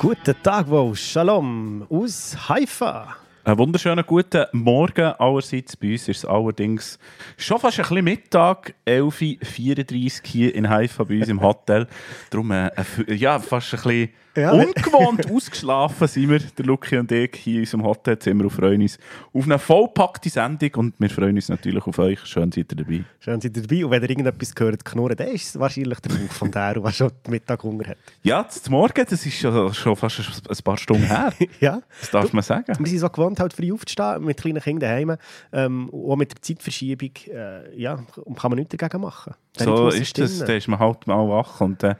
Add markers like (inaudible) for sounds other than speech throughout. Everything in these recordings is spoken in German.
Guten Tag, wo Shalom aus Haifa. Einen wunderschönen guten Morgen allerseits. Bei uns ist es allerdings schon fast ein bisschen Mittag, 11.34 Uhr hier in Haifa bei uns im Hotel. Darum äh, ja, fast ein bisschen ja. Ungewohnt ausgeschlafen sind wir, der Luki und ich, hier in unserem Hotelzimmer und freuen uns auf eine vollpackte Sendung und wir freuen uns natürlich auf euch. Schön seid ihr dabei. Schön seid ihr dabei und wenn ihr irgendetwas gehört, knurren, dann ist es wahrscheinlich der Buch von der, der schon Mittag Hunger hat. Ja, zum Morgen, das ist schon, schon fast ein paar Stunden her. (laughs) ja. Das darf man sagen. Wir sind so gewohnt, halt früh aufzustehen, mit kleinen Kindern daheim. Ähm, auch mit der Zeitverschiebung äh, ja, kann man nichts dagegen machen. So ist das, da ist man halt mal wach. Und, äh,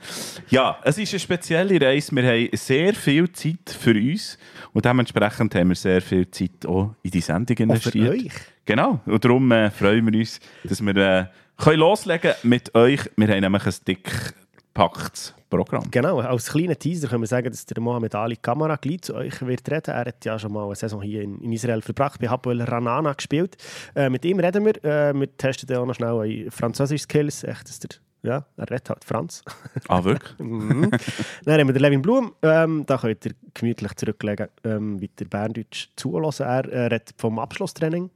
ja, es ist eine spezielle Reise. Wir haben sehr viel Zeit für uns und dementsprechend haben wir sehr viel Zeit auch in die Sendung investiert. Auch für euch. Genau, und darum äh, freuen wir uns, dass wir äh, können loslegen mit euch. Wir haben nämlich ein dick packtes Programm. Genau, als kleiner Teaser können wir sagen, dass der Mohamed Ali Kamara gleich zu euch wird reden. Er hat ja schon mal eine Saison hier in, in Israel verbracht, bei Hapoel Ranana gespielt. Äh, mit ihm reden wir. Äh, wir testen auch noch schnell französische Skills. Echt, dass der ja, er redet halt Franz. Ah, wirklich? (laughs) mhm. Dann haben wir den Levin Blum. Ähm, da könnt ihr gemütlich zurücklegen, ähm, wie der Berndeutsch zulassen. Er äh, redet vom Abschlusstraining.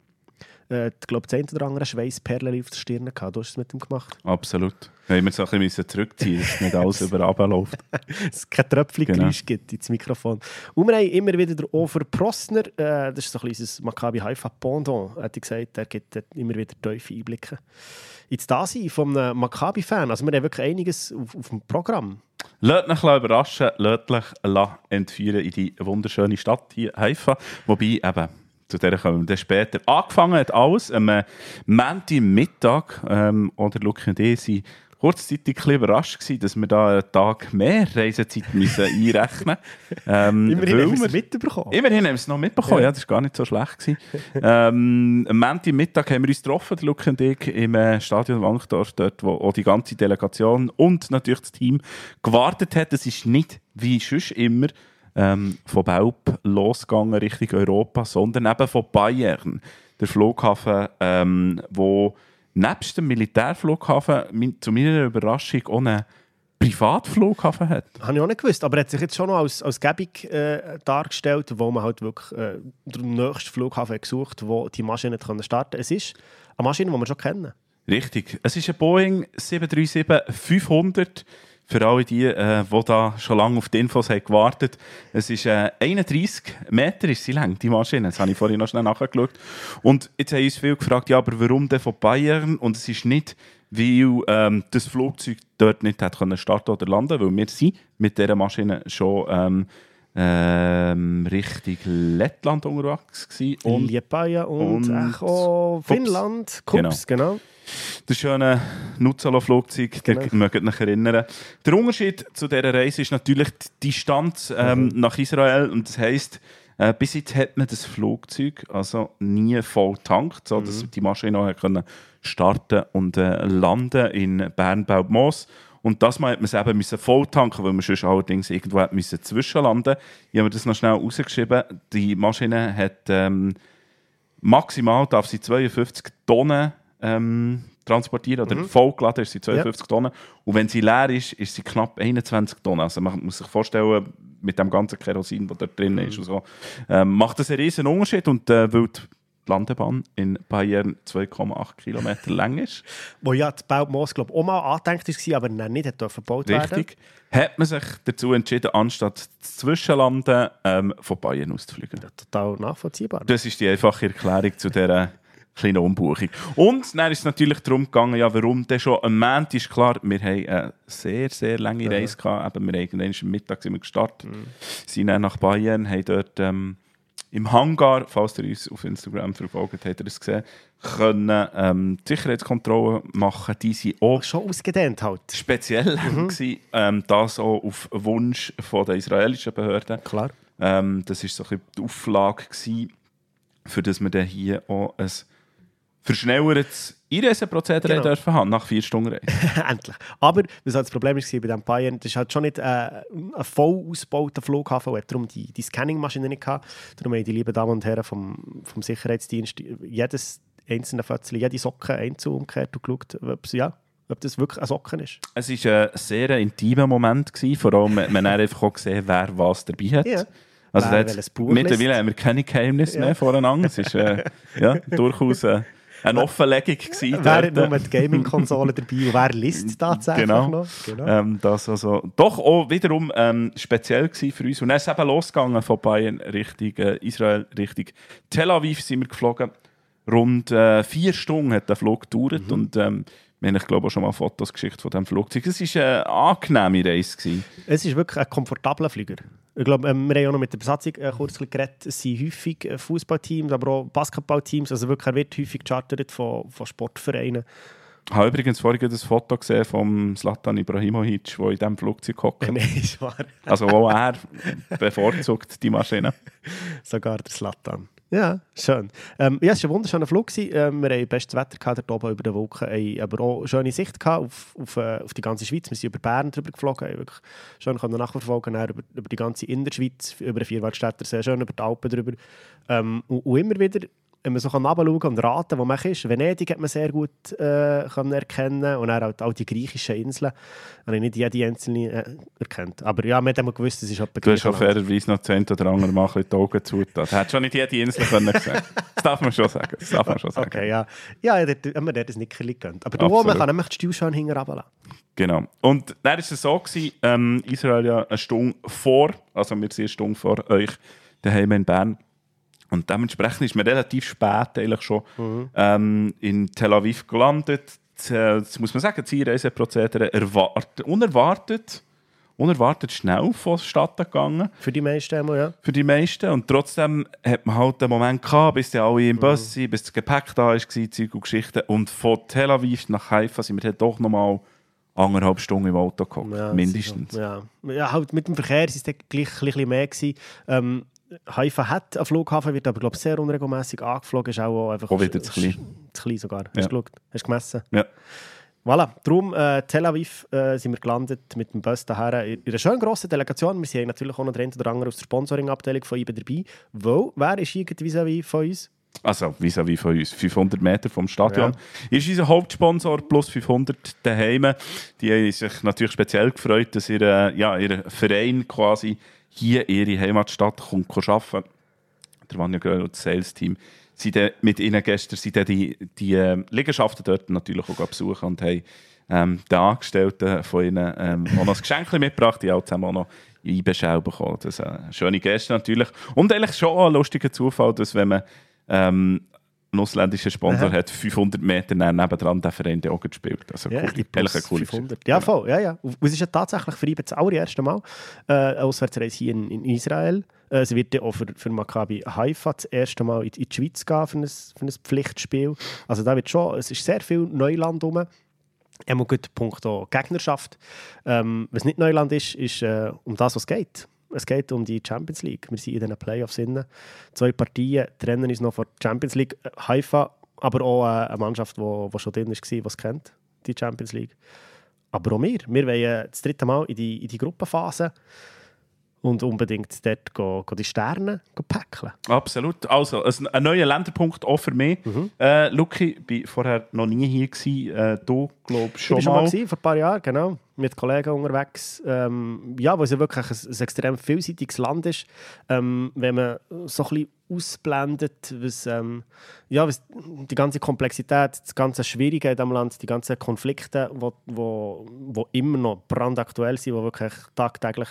Äh, ich glaube, das eine oder andere Schweißperlen auf der Stirn gehabt. Du hast es mit ihm gemacht. Absolut. Wir haben so ein bisschen zurückziehen, dass nicht alles (laughs) über läuft. (laughs) dass es kein Tröpfchen-Geräusch genau. gibt ins Mikrofon. Und wir haben immer wieder den Over Prosner. Äh, das ist so ein kleines Maccabi Haifa Pendant, hat gesagt. Er gibt immer wieder tiefe Einblicke ins Dasein von einem Maccabi-Fan. Also wir haben wirklich einiges auf, auf dem Programm. Lasst euch überraschen, lasst euch entführen in die wunderschöne Stadt hier, Haifa. Wobei eben, zu der kommen wir dann später. Angefangen hat alles am äh, Montagmittag, ähm, oder Luki und ich sind kurzzeitig ein überrascht gewesen, dass wir da einen Tag mehr Reisezeit müssen (laughs) einrechnen müssen. Ähm, immerhin haben wir es mitbekommen. Immerhin haben wir es noch mitbekommen, ja. ja, das war gar nicht so schlecht. Gewesen. ähm, am Montagmittag haben wir uns getroffen, Luke und ich, im äh, Stadion Wankdorf, dort, wo auch die ganze Delegation und natürlich das Team gewartet hat. Es ist nicht, wie sonst immer, ähm, von Belp losgegangen Richtung Europa, sondern eben von Bayern, der Flughafen, ähm, wo nebst dem Militärflughafen zu meiner Überraschung einen Privatflughafen hat. Habe ich auch nicht gewusst, aber er hat sich jetzt schon noch als, als Gebig äh, dargestellt, wo man halt wirklich äh, den nächsten Flughafen gesucht wo die Maschine starten kann. Es ist eine Maschine, die wir schon kennen. Richtig. Es ist ein Boeing 737-500 für alle die, äh, die da schon lange auf die Infos haben gewartet Es ist äh, 31 Meter ist sie lang, die Maschine. Das habe ich vorhin noch schnell nachgeschaut. Und jetzt haben uns viele gefragt, ja, aber warum denn von Bayern? Und es ist nicht, weil ähm, das Flugzeug dort nicht hat können starten oder landen, weil wir sind mit dieser Maschine schon ähm, ähm, Richtung Lettland unterwegs gewesen. Und Liepaja und, und Echo, Finnland, Kups, genau. genau. Das schöne Nutzalo-Flugzeug, genau. ihr mögt euch erinnern. Der Unterschied zu dieser Reise ist natürlich die Distanz ähm, mhm. nach Israel. Und das heisst, äh, bis jetzt hat man das Flugzeug also nie voll tankt, so dass mhm. die Maschine auch können starten und äh, landen in Bern-Baubmoos. Und das Mal hat man es eben müssen voll tanken, weil man sonst allerdings irgendwo hat müssen zwischenlanden. Ich habe das noch schnell rausgeschrieben. Die Maschine hat ähm, maximal darf sie 52 Tonnen ähm, transportieren oder mhm. vollgeladen ist sie 52 ja. Tonnen und wenn sie leer ist, ist sie knapp 21 Tonnen. Also man muss sich vorstellen, mit dem ganzen Kerosin, das dort drin mhm. ist und so, ähm, macht das einen riesen Unterschied und äh, weil die Landebahn in Bayern 2,8 Kilometer lang ist. Wo ja die Baumos, glaube ich, auch mal angedenkt war, aber nicht hat verbaut Richtig. werden. Hat man sich dazu entschieden, anstatt Zwischenlanden ähm, von Bayern auszufliegen. Ja, total nachvollziehbar. Das ist die einfache Erklärung zu dieser kleine Umbuchung. Und dann ist es natürlich darum gegangen, ja, warum denn schon am Montag ist klar, wir haben eine sehr, sehr lange Reise gehabt. Eben, wir haben am Mittag sind wir gestartet, mhm. sind dann nach Bayern, haben dort ähm, im Hangar, falls ihr uns auf Instagram verfolgt, habt ihr es gesehen, können ähm, die Sicherheitskontrollen machen. Die sind auch schon ausgedehnt halt. Speziell mhm. gewesen, ähm, das auch auf Wunsch von der israelischen Behörden. Klar. Ähm, das war so ein die Auflage gewesen, für das wir dann hier auch ein verschnellertes Einreiseprozedere genau. dürfen haben, nach vier Stunden Reise. (laughs) Endlich. Aber was halt das Problem war bei dem Bayern, das ist halt schon nicht äh, ein voll ausgebauter Flughafen, der darum die, die Scanning-Maschine nicht hatte. Darum haben die lieben Damen und Herren vom, vom Sicherheitsdienst jedes einzelne Fötzchen, jede Socke einzeln umgekehrt und geschaut, ob ja, ob das wirklich ein Socken ist. Es war ein sehr intimer Moment, gewesen, vor allem man hat einfach auch gesehen, wer was dabei hat. Ja. Also mittlerweile haben wir keine Geheimnisse ja. mehr voneinander. Es war äh, ja, durchaus äh, eine Offenlegung. Gewesen, wer nur mit Gaming-Konsole dabei und wer liest tatsächlich genau. noch? Genau. Ähm, das also doch auch wiederum ähm, speziell für uns. Und dann ist es eben losgegangen von Bayern Richtung äh, Israel, Richtung Tel Aviv sind wir geflogen. Rund äh, vier Stunden hat der Flug gedauert mhm. und ähm, wir haben, ich glaube, auch schon mal Fotos geschickt von diesem Flugzeug. Es war eine angenehme Reise. Gewesen. Es ist wirklich ein komfortabler Flieger. Ich glaube, ähm, wir haben auch noch mit der Besatzung äh, kurz geredet. Es sind häufig äh, Fußballteams, aber auch Basketballteams. Also wirklich, er wird häufig gechartert von, von Sportvereinen. Ich habe übrigens vorhin das Foto gesehen von Zlatan Ibrahimovic, der in diesem Flugzeug hockt. (laughs) Nein, ist wahr. also auch er bevorzugt die Maschine. (laughs) Sogar der Zlatan. Ja, schön. Ähm, ja, es war ein wunderschöner Flug. Ähm, wir hatten bestes Wetter gehabt, dort oben über den Wolken, haben aber auch schöne Sicht auf, auf, äh, auf die ganze Schweiz. Wir sind über Bern drüber geflogen, haben wirklich schön nachverfolgen über, über die ganze Innerschweiz, über den Vierwaldstätter sehr schön über die Alpen drüber. Ähm, und, und immer wieder wenn man so nachschauen und raten, wo man ist. Venedig hat man sehr gut äh, können erkennen und halt auch die griechischen Inseln. Habe ich nicht jede einzelne äh, erkannt. Aber ja, man hat immer gewusst, es ist etwa Du hast auf fairerweise noch zehn oder andere Mal die Augen zugetan. Du hättest schon nicht jede Insel können (laughs) sehen Das darf man schon sagen. Das darf man schon sagen. Okay, ja. Ja, ich habe mir das Nickerli gegönnt. Aber du, man kann nämlich die Stil schön hinten runterlassen. Genau. Und dann war es so, gewesen, ähm, Israel ja eine Stunde vor, also wir sind eine Stunde vor euch daheim in Bern, und dementsprechend ist man relativ spät eigentlich schon mhm. ähm, in Tel Aviv gelandet. Das muss man sagen, das Einreiseprozedere unerwartet, unerwartet schnell vonstatten gegangen. Für die meisten einmal, ja. Für die meisten. Und trotzdem hat man halt den Moment gehabt, bis die alle im Bus mhm. sind, bis das Gepäck da war, Zeug und Geschichten. Und von Tel Aviv nach Haifa sind wir dann doch nochmal anderthalb Stunden im Auto gekommen, ja, mindestens. Ja. ja, halt mit dem Verkehr war es gleich ein bisschen mehr. Gewesen. Ähm, Haifa hat einen Flughafen, wird aber glaube sehr unregelmäßig angeflogen. Ist auch einfach oh, wieder zu klein. Zu klein sogar. Hast du Hast du gemessen? Ja. Voilà, darum äh, Tel Aviv äh, sind wir gelandet mit dem Bus daher in einer schön grossen Delegation. Wir sind natürlich auch noch der oder andere aus der Sponsoring-Abteilung von IBE dabei. Wo, wer ist irgendwie vis-à-vis von uns? Also vis-à-vis von uns, 500 Meter vom Stadion. Ja. Ist unser Hauptsponsor plus 500 daheim. Die haben sich natürlich speziell gefreut, dass ihr, äh, ja, ihr Verein quasi hier ihre Heimatstadt kommt arbeiten. Der Vanja Gröll und das Sales-Team sind mit ihnen gestern sind die, die äh, Liegenschaften dort natürlich auch besuchen und haben ähm, den Angestellten von ihnen ähm, auch noch ein Geschenk mitgebracht, die auch zusammen auch noch Einbeschau bekommen. Das ist eine schöne Geste natürlich. Und eigentlich schon ein lustiger Zufall, dass wenn man ähm, einen ausländischen Sponsor Aha. hat 500 Meter nebendran der Verein der auch gespielt. Also ja, cool, die plus 500. Ja, voll. Ja, ja. Und es ist ja tatsächlich für ihn das allererste Mal äh, Auswärtsreise hier in, in Israel. Äh, es wird ja auch für, für Maccabi Haifa das erste Mal in, in die Schweiz gehen für ein, für ein Pflichtspiel. Also da wird schon, es ist sehr viel Neuland rum. Er muss gut Punkt Gegnerschaft. Ähm, was nicht Neuland ist, ist äh, um das, was es geht es geht um die Champions League. Wir sind in den Playoffs inne. Zwei Partien trennen uns noch vor der Champions League. Haifa, aber auch äh, eine Mannschaft, die schon drin war, die es kennt, die Champions League. Aber auch wir. Wir wollen das dritte Mal in die, in die Gruppenphase und unbedingt dort go, go die Sterne päckeln. Absolut. Also, ein neuer Länderpunkt auch für mich. Mhm. Äh, Luki, ich war vorher noch nie hier. Gewesen. Äh, du, glaube ich, schon ich mal. schon mal vor ein paar Jahren, genau. Mit Kollegen unterwegs. Ähm, ja, weil es ja wirklich ein, ein, extrem vielseitiges Land ist. Ähm, wenn man so ein bisschen ausblendet, was, ähm, ja, was die ganze Komplexität, das ganze Schwierige in diesem Land, die ganzen Konflikte, die wo, wo, wo immer noch brandaktuell sind, die wirklich tagtäglich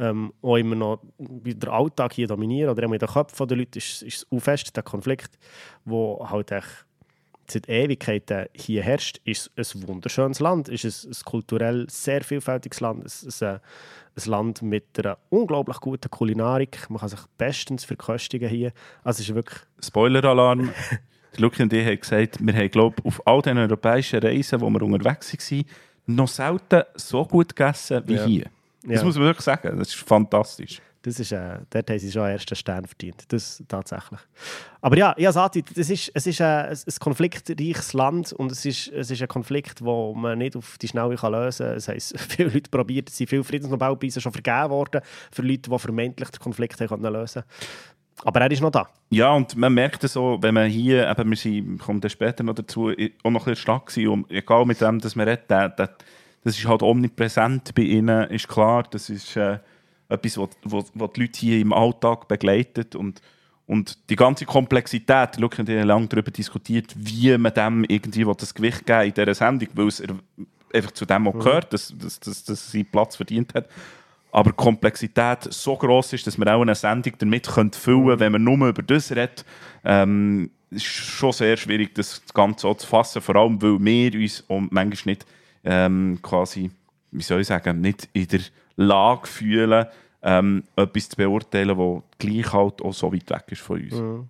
ähm, auch immer noch der Alltag hier dominieren oder in den Köpfen der Leute ist, ist es fest, der Konflikt, wo halt echt seit Ewigkeiten hier herrscht, ist ein wunderschönes Land, ist ein, ein kulturell sehr vielfältiges Land, ein, ein, ein, Land mit einer unglaublich guten Kulinarik, man kann sich bestens verköstigen hier, also es ist wirklich... Spoiler-Alarm, (laughs) Luki und ich haben gesagt, wir haben glaub, auf all den europäischen Reisen, wo wir unterwegs waren, noch selten so gut gegessen wie ja. hier. Das ja. muss man wirklich sagen. Das ist fantastisch. Das ist, äh, dort haben sie schon einen ersten Stern verdient. Das tatsächlich. Aber ja, ich sagte, das ist, es ist ein, ein konfliktreiches Land und es ist, es ist ein Konflikt, den man nicht auf die Schnelle kann lösen kann. Das heisst, (laughs) viele Leute probiert, es sind viele Friedensnobelpreise schon vergeben worden für Leute, die vermeintlich den Konflikt haben lösen Aber er ist noch da. Ja, und man merkt es so, wenn man hier, eben, wir sind, kommen dann später noch dazu, auch noch ein bisschen stark gewesen, und egal mit dem, dass man redet, der, das ist halt omnipräsent bei ihnen, ist klar, das ist äh, etwas, was, was, was die Leute hier im Alltag begleitet und, und die ganze Komplexität, schau, wir haben lange darüber diskutiert, wie man dem irgendwie das Gewicht geben in dieser Sendung, weil es einfach zu dem auch mhm. gehört, dass, dass, dass, dass sie Platz verdient hat aber die Komplexität so groß ist, dass man auch eine Sendung damit füllen könnte, wenn man nur über das redet. Ähm, ist schon sehr schwierig, das Ganze so zu fassen, vor allem, weil wir uns und manchmal nicht ähm, quasi, wie soll ich sagen, nicht in der Lage fühlen, ähm, etwas zu beurteilen, das gleich halt auch so weit weg ist von uns. Mhm.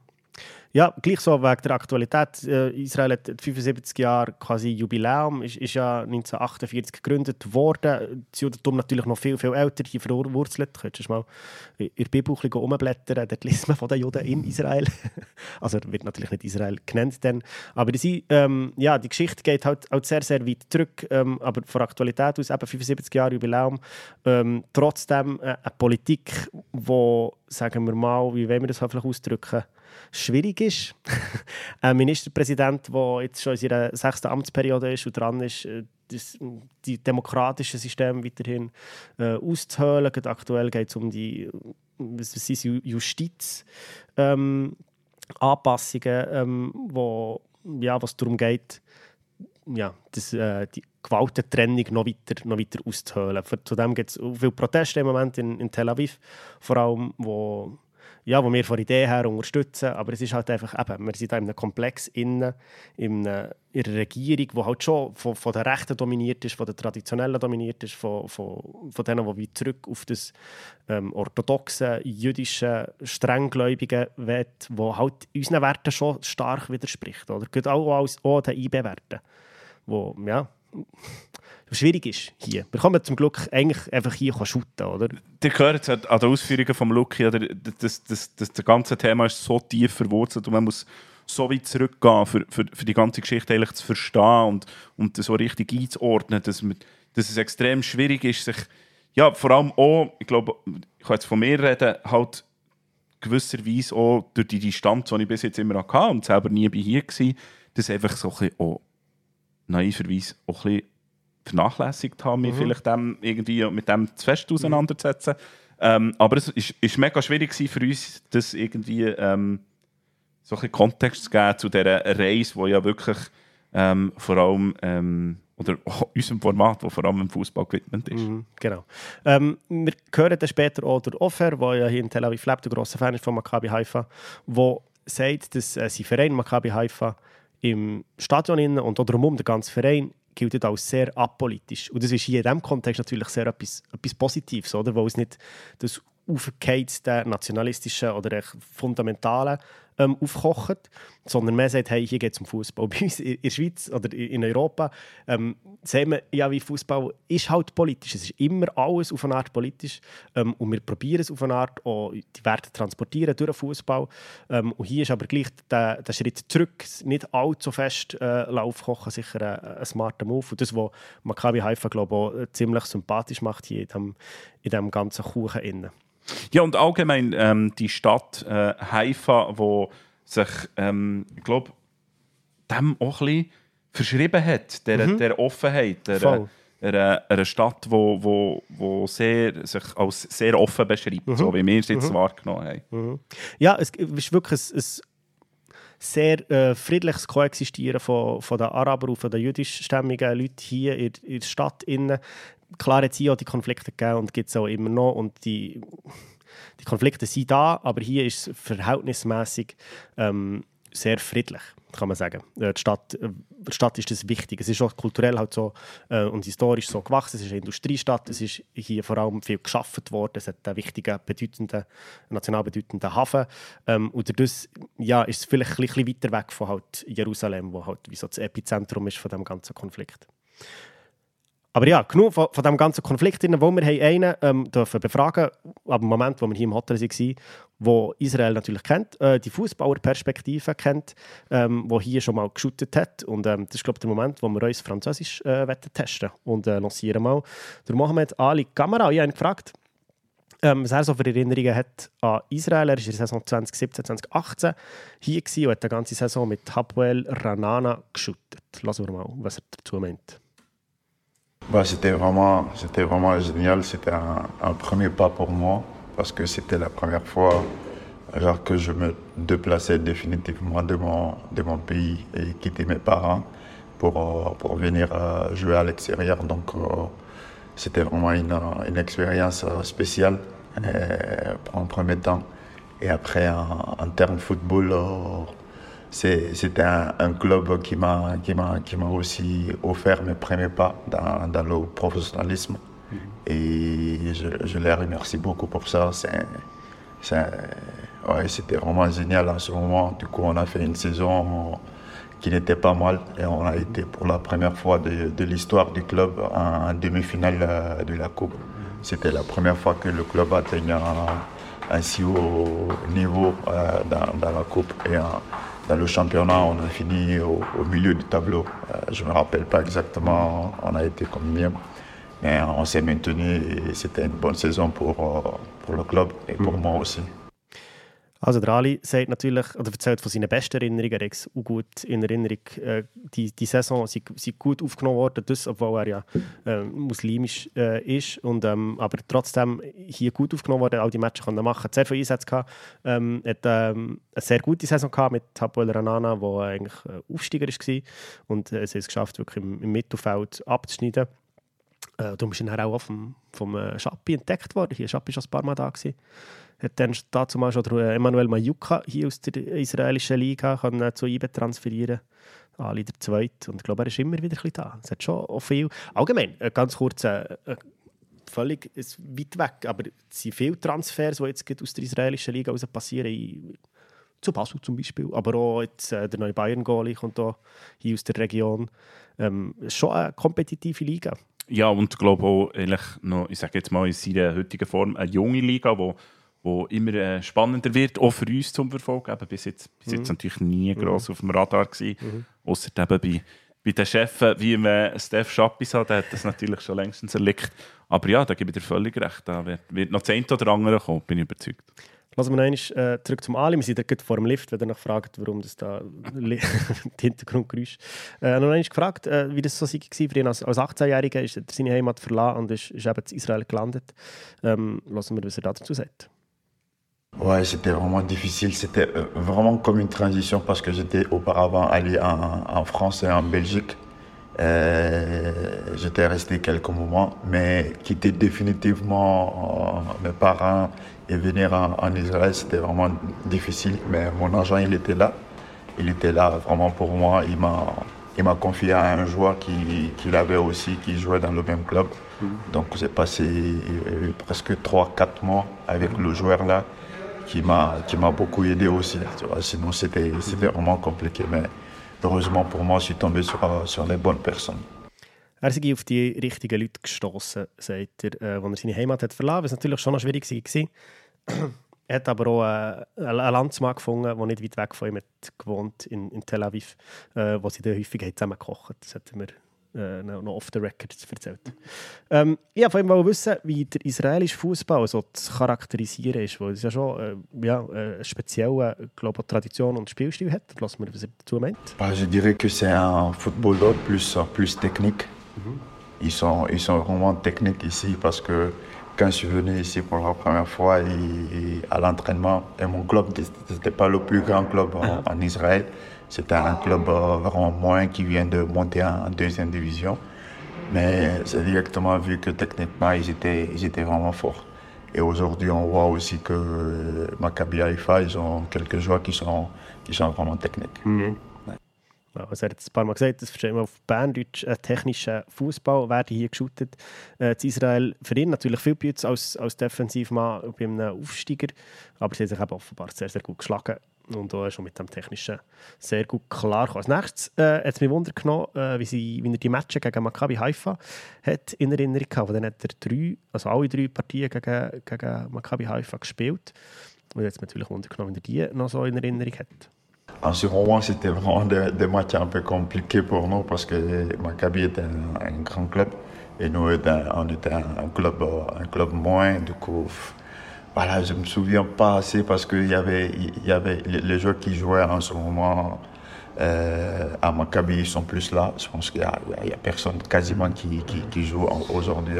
Ja, gleich so wegen der Aktualität. Äh, Israel hat 75 Jahre quasi Jubiläum, ist, ist ja 1948 gegründet worden. Das Judentum natürlich noch viel, viel älter, hier verwurzelt. Du könntest mal in der Bibel umblättern, dort liest man von den Juden in Israel. (laughs) also wird natürlich nicht Israel genannt dann. Aber die, ähm, ja, die Geschichte geht halt, halt sehr, sehr weit zurück. Ähm, aber von Aktualität aus eben 75 Jahre Jubiläum. Ähm, trotzdem äh, eine Politik, die, sagen wir mal, wie wollen wir das vielleicht ausdrücken, schwierig ist. (laughs) ein Ministerpräsident, der jetzt schon in seiner sechsten Amtsperiode ist und dran ist, äh, das, die demokratische System weiterhin äh, auszuhöhlen. aktuell geht es um die was ist Justiz. Ähm, Anpassungen, ähm, wo, ja, was darum geht, ja, das, äh, die Gewaltentrennung noch weiter, noch weiter auszuhöhlen. Zudem gibt es viele Proteste im Moment in, in Tel Aviv, vor allem, wo ja, wo wir von Idee her unterstützen. Aber es ist halt einfach, eben, wir sind da in einem Komplex innen, in einer, in einer Regierung, die halt schon von, von den Rechten dominiert ist, von den Traditionellen dominiert ist, von, von, von denen, die zurück auf das ähm, orthodoxe, jüdische, strenggläubige Wert, wo halt unseren Werten schon stark widerspricht. Oder? Geht auch, auch, auch den IB-Werten, wo, ja, schwierig ist hier. Wir können zum Glück eigentlich einfach hier shooten, oder? Ihr gehört an den Ausführungen von Luki, oder? Das, das, das, das ganze Thema ist so tief verwurzelt und man muss so weit zurückgehen, für, für, für die ganze Geschichte eigentlich zu verstehen und, und das so richtig einzuordnen, dass, man, dass es extrem schwierig ist, sich, ja, vor allem auch, ich glaube, ich kann jetzt von mir reden, halt gewisserweise auch durch die Distanz, die ich bis jetzt immer hatte und selber nie bei hier war, dass einfach so ein bisschen auch naiverweise auch ein bisschen vernachlässigt habe, mich mhm. vielleicht dem irgendwie mit dem zu fest auseinanderzusetzen. Ähm, aber es ist, ist mega schwierig für uns, das irgendwie ähm, so ein Kontext zu geben zu dieser Reise, die ja wirklich ähm, vor allem ähm, oder (laughs) unserem Format, das vor allem im Fußball gewidmet ist. Mhm, genau. Ähm, wir hören dann später auch der Offer, der ja hier in Tel Aviv lebt, der grosser Fan ist von Maccabi Haifa, der sagt, dass äh, sein Verein Maccabi Haifa im Stadion und oder um den ganzen Verein gilt als sehr apolitisch. Und das ist hier in diesem Kontext natürlich sehr etwas, etwas Positives, oder? wo es nicht das aufgeheizte nationalistische oder fundamentale ähm, aufkocht, sondern man sagt, hey, hier geht es um Fußball. (laughs) Bei uns in der Schweiz oder in Europa ähm, sehen wir, ja, wie Fußball ist halt politisch. Es ist immer alles auf eine Art politisch ähm, und wir probieren es auf eine Art auch die Werte transportieren durch Fußball. Ähm, und hier ist aber gleich der, der Schritt zurück, nicht allzu fest äh, aufkochen, sicher ein, ein smarter Move. Und das, was Maccabi Haifa glaube ich, auch äh, ziemlich sympathisch macht hier in diesem ganzen Kuchen. Innen. Ja, und allgemein ähm, die Stadt äh, Haifa, wo sich, ähm, ich glaube, dem auch ein bisschen verschrieben hat, der, mhm. der Offenheit, der, einer, einer Stadt, die wo, wo, wo sehr, sich als sehr offen beschreibt, mhm. so wie wir es jetzt mhm. wahrgenommen haben. Mhm. Ja, es ist wirklich ein, ein sehr äh, friedliches Koexistieren von, von den Arabern und von den jüdischstämmigen Leuten hier in, in der Stadt. Innen klar es hier auch die Konflikte gegeben und gibt es auch immer noch. Und die, die Konflikte sind da, aber hier ist es verhältnismäßig ähm, sehr friedlich, kann man sagen. Äh, die Stadt, äh, die Stadt ist das wichtig. Es ist auch kulturell halt so äh, und historisch so gewachsen. Es ist eine Industriestadt. Es ist hier vor allem viel geschaffen worden. Es hat einen wichtigen, bedeutenden, national bedeutenden Hafen. Ähm, und dadurch ja, ist es vielleicht ein bisschen weiter weg von halt Jerusalem, wo halt wie so das Epizentrum ist von dem ganzen Konflikt. Aber ja, genug von, von dem ganzen Konflikt, wo wir einen ähm, dürfen befragen ab dem Moment, wo wir hier im Hotel waren, wo Israel natürlich kennt, äh, die Fußballerperspektive kennt, ähm, wo hier schon mal geschootet hat. Und ähm, das ist, glaube ich, der Moment, wo wir uns Französisch äh, testen und äh, lancieren mal. Der Mohamed Ali Kamera, ich habe ihn gefragt, ähm, was er so für Erinnerungen hat an Israel. Er war in der Saison 2017, 2018 hier und hat die ganze Saison mit Hapoel Ranana geschüttet. Lassen wir mal, was er dazu meint. Bah, c'était vraiment, c'était vraiment génial. C'était un, un, premier pas pour moi parce que c'était la première fois que je me déplaçais définitivement de mon, de mon pays et quitter mes parents pour, euh, pour venir euh, jouer à l'extérieur. Donc, euh, c'était vraiment une, une, expérience spéciale en premier temps. Et après, en, en termes de football, c'était un, un, club qui m'a aussi offert mes premiers pas dans, dans le professionnalisme. Mm -hmm. Et je, je, les remercie beaucoup pour ça. C'était ouais, vraiment génial en ce moment. Du coup, on a fait une saison qui n'était pas mal et on a été pour la première fois de, de l'histoire du club en, en demi-finale euh, de la Coupe. C'était la première fois que le club atteignait un, un si haut niveau euh, dans, dans, la Coupe. Et en, dans le championnat, on a fini au, au milieu du tableau. Euh, je ne me rappelle pas exactement, on a été combien. Mais on s'est maintenu et c'était une bonne saison pour, euh, pour le club et pour mhm. moi aussi. Also der Ali sagt natürlich, oder erzählt von seinen besten Erinnerungen, er hat auch gut in Erinnerung, äh, die, die Saison sei, gut aufgenommen worden, das, obwohl er ja äh, muslimisch äh, ist, und, ähm, aber trotzdem hier gut aufgenommen worden, all die Matches kann er machen, sehr viele Einsätze gehabt, ähm, hat ähm, eine sehr gute Saison gehabt mit Hapoel Ranana, der eigentlich äh, Aufsteiger war und äh, es hat es geschafft, wirklich im, im Mittelfeld abzuschneiden. Äh, du bist dann auch vom, vom äh, Schappi entdeckt worden, hier Schappi schon ein paar Mal da gewesen hat dann dazu mal schon Emanuel Majuka hier aus der israelischen Liga können zu IBE transferieren Ali der Zweite. Und ich glaube, er ist immer wieder ein bisschen da. Es hat schon auch viel. Allgemein, äh, ganz kurz, äh, äh völlig weit weg, aber es sind viele Transfers, die jetzt aus der israelischen Liga raus passieren. Zu Basel zum Beispiel, aber auch jetzt, äh, der neue Bayern-Goalie kommt hier aus der Region. Ähm, ist schon eine kompetitive Liga. Ja, und ich glaube auch, eigentlich noch, ich sage jetzt mal in seiner heutigen Form, eine junge Liga, die wo immer äh, spannender wird, auch für uns zum Verfolgen. Eben bis jetzt, bis jetzt mhm. natürlich nie mhm. gross mhm. auf dem Radar gewesen, mhm. außer eben bei, bei den Chefs, wie man Steph Schappis hat, der hat das natürlich schon längstens erlickt. Aber ja, da gebe ich dir völlig recht, da wird, wird noch zehn oder andere kommen, bin ich überzeugt. Wir noch einmal äh, zurück zum Ali. Wir sind gerade vor dem Lift, wenn ihr noch fragt, warum das da (laughs) die Hintergrundgeräusch. Äh, noch einmal gefragt, äh, wie das so war für ihn als, als 18-Jähriger. Ist er seine Heimat verlassen und ist, ist eben in Israel gelandet. Ähm, lassen wir, was er dazu sagt. Ouais, c'était vraiment difficile. C'était euh, vraiment comme une transition parce que j'étais auparavant allé en, en, France et en Belgique. Euh, j'étais resté quelques moments, mais quitter définitivement euh, mes parents et venir en, en Israël, c'était vraiment difficile. Mais mon agent, il était là. Il était là vraiment pour moi. Il m'a, il m'a confié à un joueur qui, qui avait aussi, qui jouait dans le même club. Mmh. Donc j'ai passé euh, presque 3-4 mois avec le joueur là qui m'a qui m'a beaucoup aidé aussi. Tu vois. Sinon, c'était c'était vraiment compliqué. Mais heureusement pour moi, je suis tombé sur, sur les bonnes personnes. Er sei auf die richtigen Leute gestoßen, sagt er, äh, als er seine Heimat hat verlassen, was natürlich schon noch schwierig war. Er hat aber auch äh, einen Landsmann gefunden, der nicht weit weg von ihm gewohnt in, in Tel Aviv, äh, wo sie dann häufig zusammen gekocht Das hat mir äh, noch off the record erzählt. Ähm, ich wollte vor allem wissen, wie der israelische Fußball so zu charakterisieren ist, weil es ja schon äh, ja, äh, eine spezielle glaube, Tradition und Spielstil hat. Lass mal, was er dazu meint. Je dirais que c'est un football plus, plus technique. Mhm. Ils, sont, ils sont vraiment techniques ici parce que quand je suis venu ici pour la première fois et, et à l'entraînement, et mon club, n'était pas le plus grand club en, en Israël. C'était un club euh, vraiment moins qui vient de monter en deuxième division. Mais c'est directement vu que techniquement, ils étaient, ils étaient vraiment forts. Et aujourd'hui, on voit aussi que euh, Maccabi Haifa, ils ont quelques joueurs qui sont, qui sont vraiment techniques. Ja, also er hat es ein paar Mal gesagt, das versteht man auf Berndeutsch, äh, technischer Fußball werden hier geschootet. Äh, Israel für ihn natürlich viel besser als, als Defensivmann bei einem Aufsteiger, aber sie haben sich offenbar sehr, sehr gut geschlagen und auch schon mit dem Technischen sehr gut klar Als nächstes äh, hat es mich Wunder genommen, äh, wie, sie, wie er die Matches gegen Maccabi Haifa hat in Erinnerung gehabt. Dann hat er drei, also alle drei Partien gegen, gegen Maccabi Haifa gespielt. Und jetzt natürlich Wunder genommen, wie er die noch so in Erinnerung hat. En ce moment, c'était vraiment des, matchs un peu compliqués pour nous parce que Maccabi était un, grand club et nous, on était un club, un club moins. Du coup, Voilà, je ne me souviens pas assez parce qu'il y avait, y avait les joueurs qui jouaient en ce moment euh, à Maccabi, sont plus là. Je pense qu'il n'y a, personne quasiment qui, qui, qui joue aujourd'hui.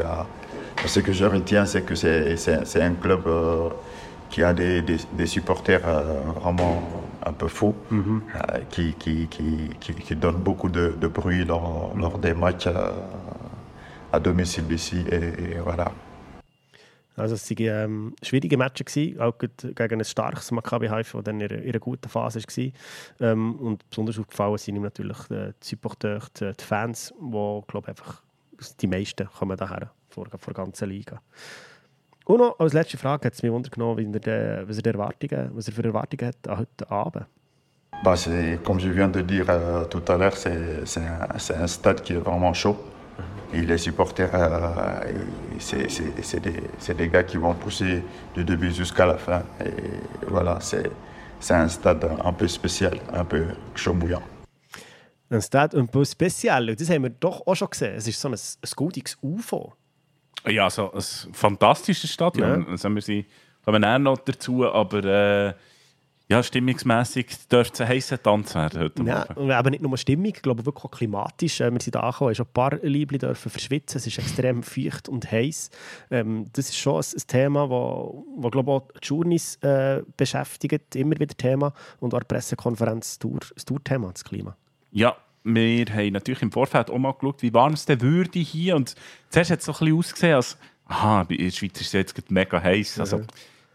Ce que je retiens, c'est que c'est un club euh, qui a des, des, des supporters euh, vraiment un peu faux, mm -hmm. qui, qui, qui, qui, donnent beaucoup de, de bruit lors, lors, des matchs euh, à domicile ici. Et, et voilà. Also es waren ähm, schwierige Matches, gewesen, auch gegen ein starkes Maccabi Haifa, das in, in einer guten Phase war. Ähm, und besonders aufgefallen sind ihm natürlich die, die Supporter, die, die Fans, die, glaube einfach die meisten kommen daher vor, vor der ganzen Liga. Und noch als letzte Frage hat es mich wundergenommen, was er, Erwartungen, was er für Erwartungen hat an heute Abend. Bah comme je viens de dire euh, tout à l'heure, c'est un, un, stade qui est vraiment chaud. Et les supporters, euh, c'est des, des, gars qui vont pousser du début jusqu'à la fin. Et voilà, c'est un stade un peu spécial, un peu chaud bouillant. Ein Stade un peu spécial. Das haben wir doch auch schon gesehen. Es ist so ein, ein goldiges UFO. Ja, so ein fantastisches Stadion. Ja. Also wir sind, kommen auch noch dazu, aber äh, ja, stimmungsmässig dürfte es ein heißer Tanz werden heute ja, Morgen. Aber nicht nur Stimmung, ich glaube wirklich auch klimatisch. Äh, wir sind angekommen, schon ein paar Liebli dürfen verschwitzen. Es ist extrem (laughs) feucht und heiß. Ähm, das ist schon ein, ein Thema, das wo, wo, glaube auch die Journeys äh, beschäftigt, immer wieder Thema. Und auch die Pressekonferenz das Tourthema, das Klima. Ja, wir haben natürlich im Vorfeld auch mal geschaut, wie warm es denn würde hier. Und zuerst hat es so ein bisschen ausgesehen, als aha, in der Schweiz ist es jetzt mega heiß. Also, mhm.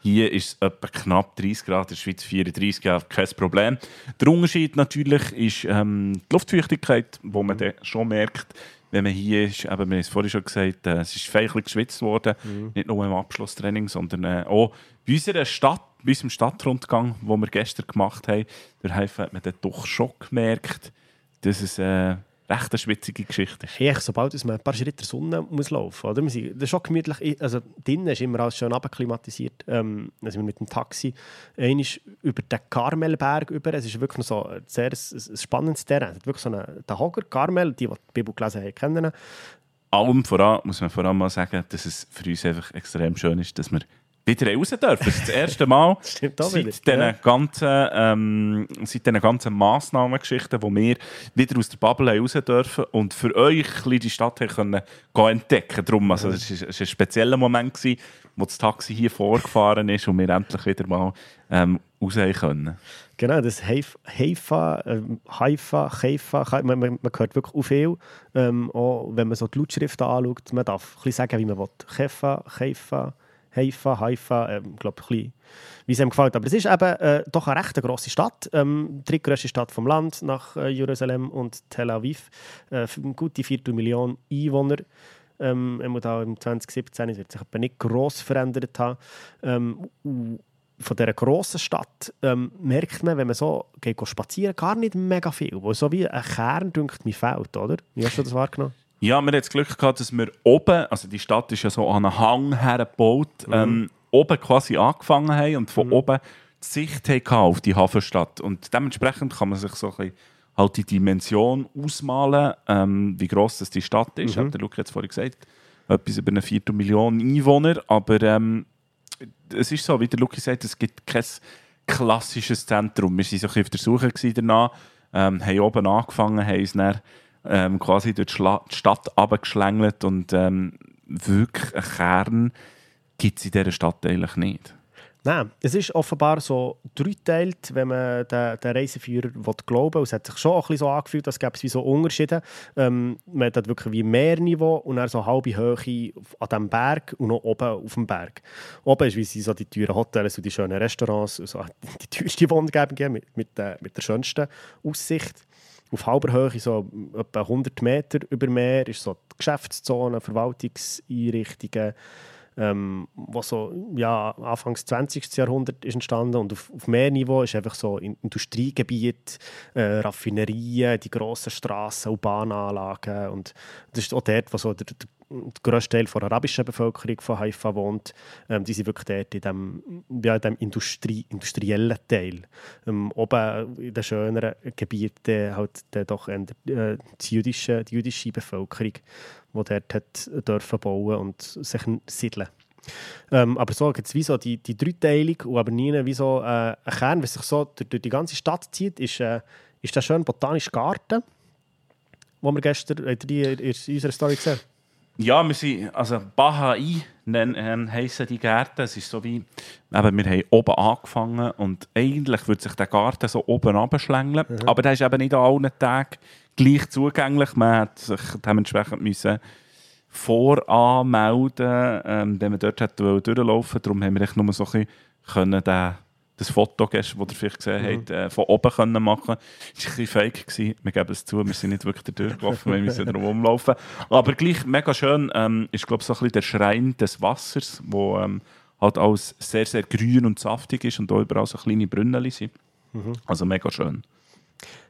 Hier ist es etwa knapp 30 Grad, in der Schweiz 34 Grad, kein Problem. Der Unterschied natürlich ist ähm, die Luftfeuchtigkeit, wo man dann schon merkt, wenn man hier ist, eben, wir haben es vorhin schon gesagt, äh, es ist feierlich geschwitzt worden, mhm. nicht nur im Abschlusstraining, sondern äh, auch bei unserer Stadt, bei unserem Stadtrundgang, den wir gestern gemacht haben, der hat man dann doch schon gemerkt, dass es äh, recht eine schwitzige Geschichte ist. Ja, sobald man ein paar Schritte der Sonne muss laufen muss. Das ist schon gemütlich. Also, drinnen ist immer alles schön abklimatisiert. Ähm, also mit dem Taxi einmal über den Karmelberg über. Es ist wirklich so ein sehr ein, spannendes Terrain. Es hat wirklich so einen Hocker, Karmel, die, die die Bibel gelesen haben, kennen. Allem voran muss man vor allem mal sagen, dass es für uns einfach extrem schön ist, dass wir wieder raus dürfen. Das erste Mal (laughs) seit diesen ja. ganzen, ähm, seit diesen ganzen Massnahmengeschichten, die wir wieder aus der Bubble raus dürfen und für euch die Stadt können entdecken Darum, also, es war ein spezieller Moment, gewesen, wo das Taxi hier vorgefahren ist und wir endlich wieder mal ähm, raus können. Genau, das Haifa, ähm, Haifa, Haifa, man, man, man hört wirklich auch viel. Ähm, auch wenn man so die Lautschrift anschaut, man darf ein bisschen sagen, wie man will. Haifa, Haifa, Haifa, Haifa, äh, glaube ich, wie es ihm gefällt. Aber es ist eben äh, doch eine recht grosse Stadt, ähm, die drittgrößte Stadt vom Land nach äh, Jerusalem und Tel Aviv. Äh, gute Viertelmillion Einwohner. Ähm, da im 2017 wird sich aber nicht gross verändert haben. Ähm, von dieser grossen Stadt ähm, merkt man, wenn man so geht spazieren, gar nicht mega viel. Wo so wie ein Kern, denkt mir, fehlt, oder? Wie hast du das wahrgenommen? Ja, wir hatten das Glück gehabt, dass wir oben, also die Stadt ist ja so an einen Hang hergebaut, mhm. ähm, oben quasi angefangen haben und von mhm. oben die Sicht hatten auf die Hafenstadt. Und dementsprechend kann man sich so ein bisschen halt die Dimension ausmalen, ähm, wie gross das die Stadt ist. Mhm. Hat der Luke jetzt vorhin gesagt, etwas über eine Viertelmillion Einwohner. Aber ähm, es ist so, wie der Luke sagt, es gibt kein klassisches Zentrum. Wir waren so ein bisschen auf der Suche danach, ähm, haben oben angefangen, haben es dann ähm, quasi durch die Stadt abgeschlängelt und ähm, wirklich einen Kern gibt es in dieser Stadt eigentlich nicht. Nein, es ist offenbar so dreiteilt, wenn man den, den Reiseführer glauben will. Es hat sich schon ein bisschen so angefühlt, als gäbe es wie so Unterschiede. Ähm, man hat wirklich wie Meerniveau und dann so halbe Höhe an diesem Berg und noch oben auf dem Berg. Oben ist wie so die teuren Hotels und die schönen Restaurants, so (laughs) die teuerste Wohngebung mit, mit, der, mit der schönsten Aussicht auf halber Höhe, so etwa 100 Meter über Meer, ist so die Geschäftszone, Verwaltungseinrichtungen, ähm, was so ja, Anfangs 20. Jahrhundert ist entstanden und auf, auf Meerniveau ist einfach so Industriegebiet, äh, Raffinerien, die grossen Straßen und Bahnanlagen und das ist auch dort, wo so der, der der grösste Teil der arabischen Bevölkerung von Haifa wohnt, ähm, die sind wirklich dort in dem, ja, in dem Industrie, industriellen Teil. Ähm, oben in den schöneren Gebieten halt doch äh, die, jüdische, die jüdische Bevölkerung, die dort hat dürfen bauen und sich siedeln Ähm, aber so gibt es wie so die, die Dreiteilung und aber nie wie so äh, ein Kern, was sich so durch, durch, die ganze Stadt zieht, ist, äh, ist der schöne botanische Garten, wo wir gestern in, in unserer Story gesehen Ja, wir sind, also Bahai ähm, heissen die Gärten. Es ist so wie, eben, wir haben oben angefangen und eigentlich würde sich der Garten so oben abschlängeln. Mhm. Aber der ist eben nicht an allen Tagen gleich zugänglich. Man hat sich dementsprechend müssen voranmelden, ähm, wenn man dort hätte durchlaufen Darum haben wir nur so ein bisschen können den, das Foto, das ihr vielleicht gesehen mhm. habt, äh, von oben können machen können. Das war ein bisschen fake. Gewesen. Wir geben es zu, wir sind nicht wirklich durchgelaufen, wir müssen darum umlaufen. Aber gleich mega schön ähm, ist, glaube ich, so ein bisschen der Schrein des Wassers, wo ähm, halt alles sehr, sehr grün und saftig ist und da überall so kleine Brunnen sind. Mhm. Also mega schön.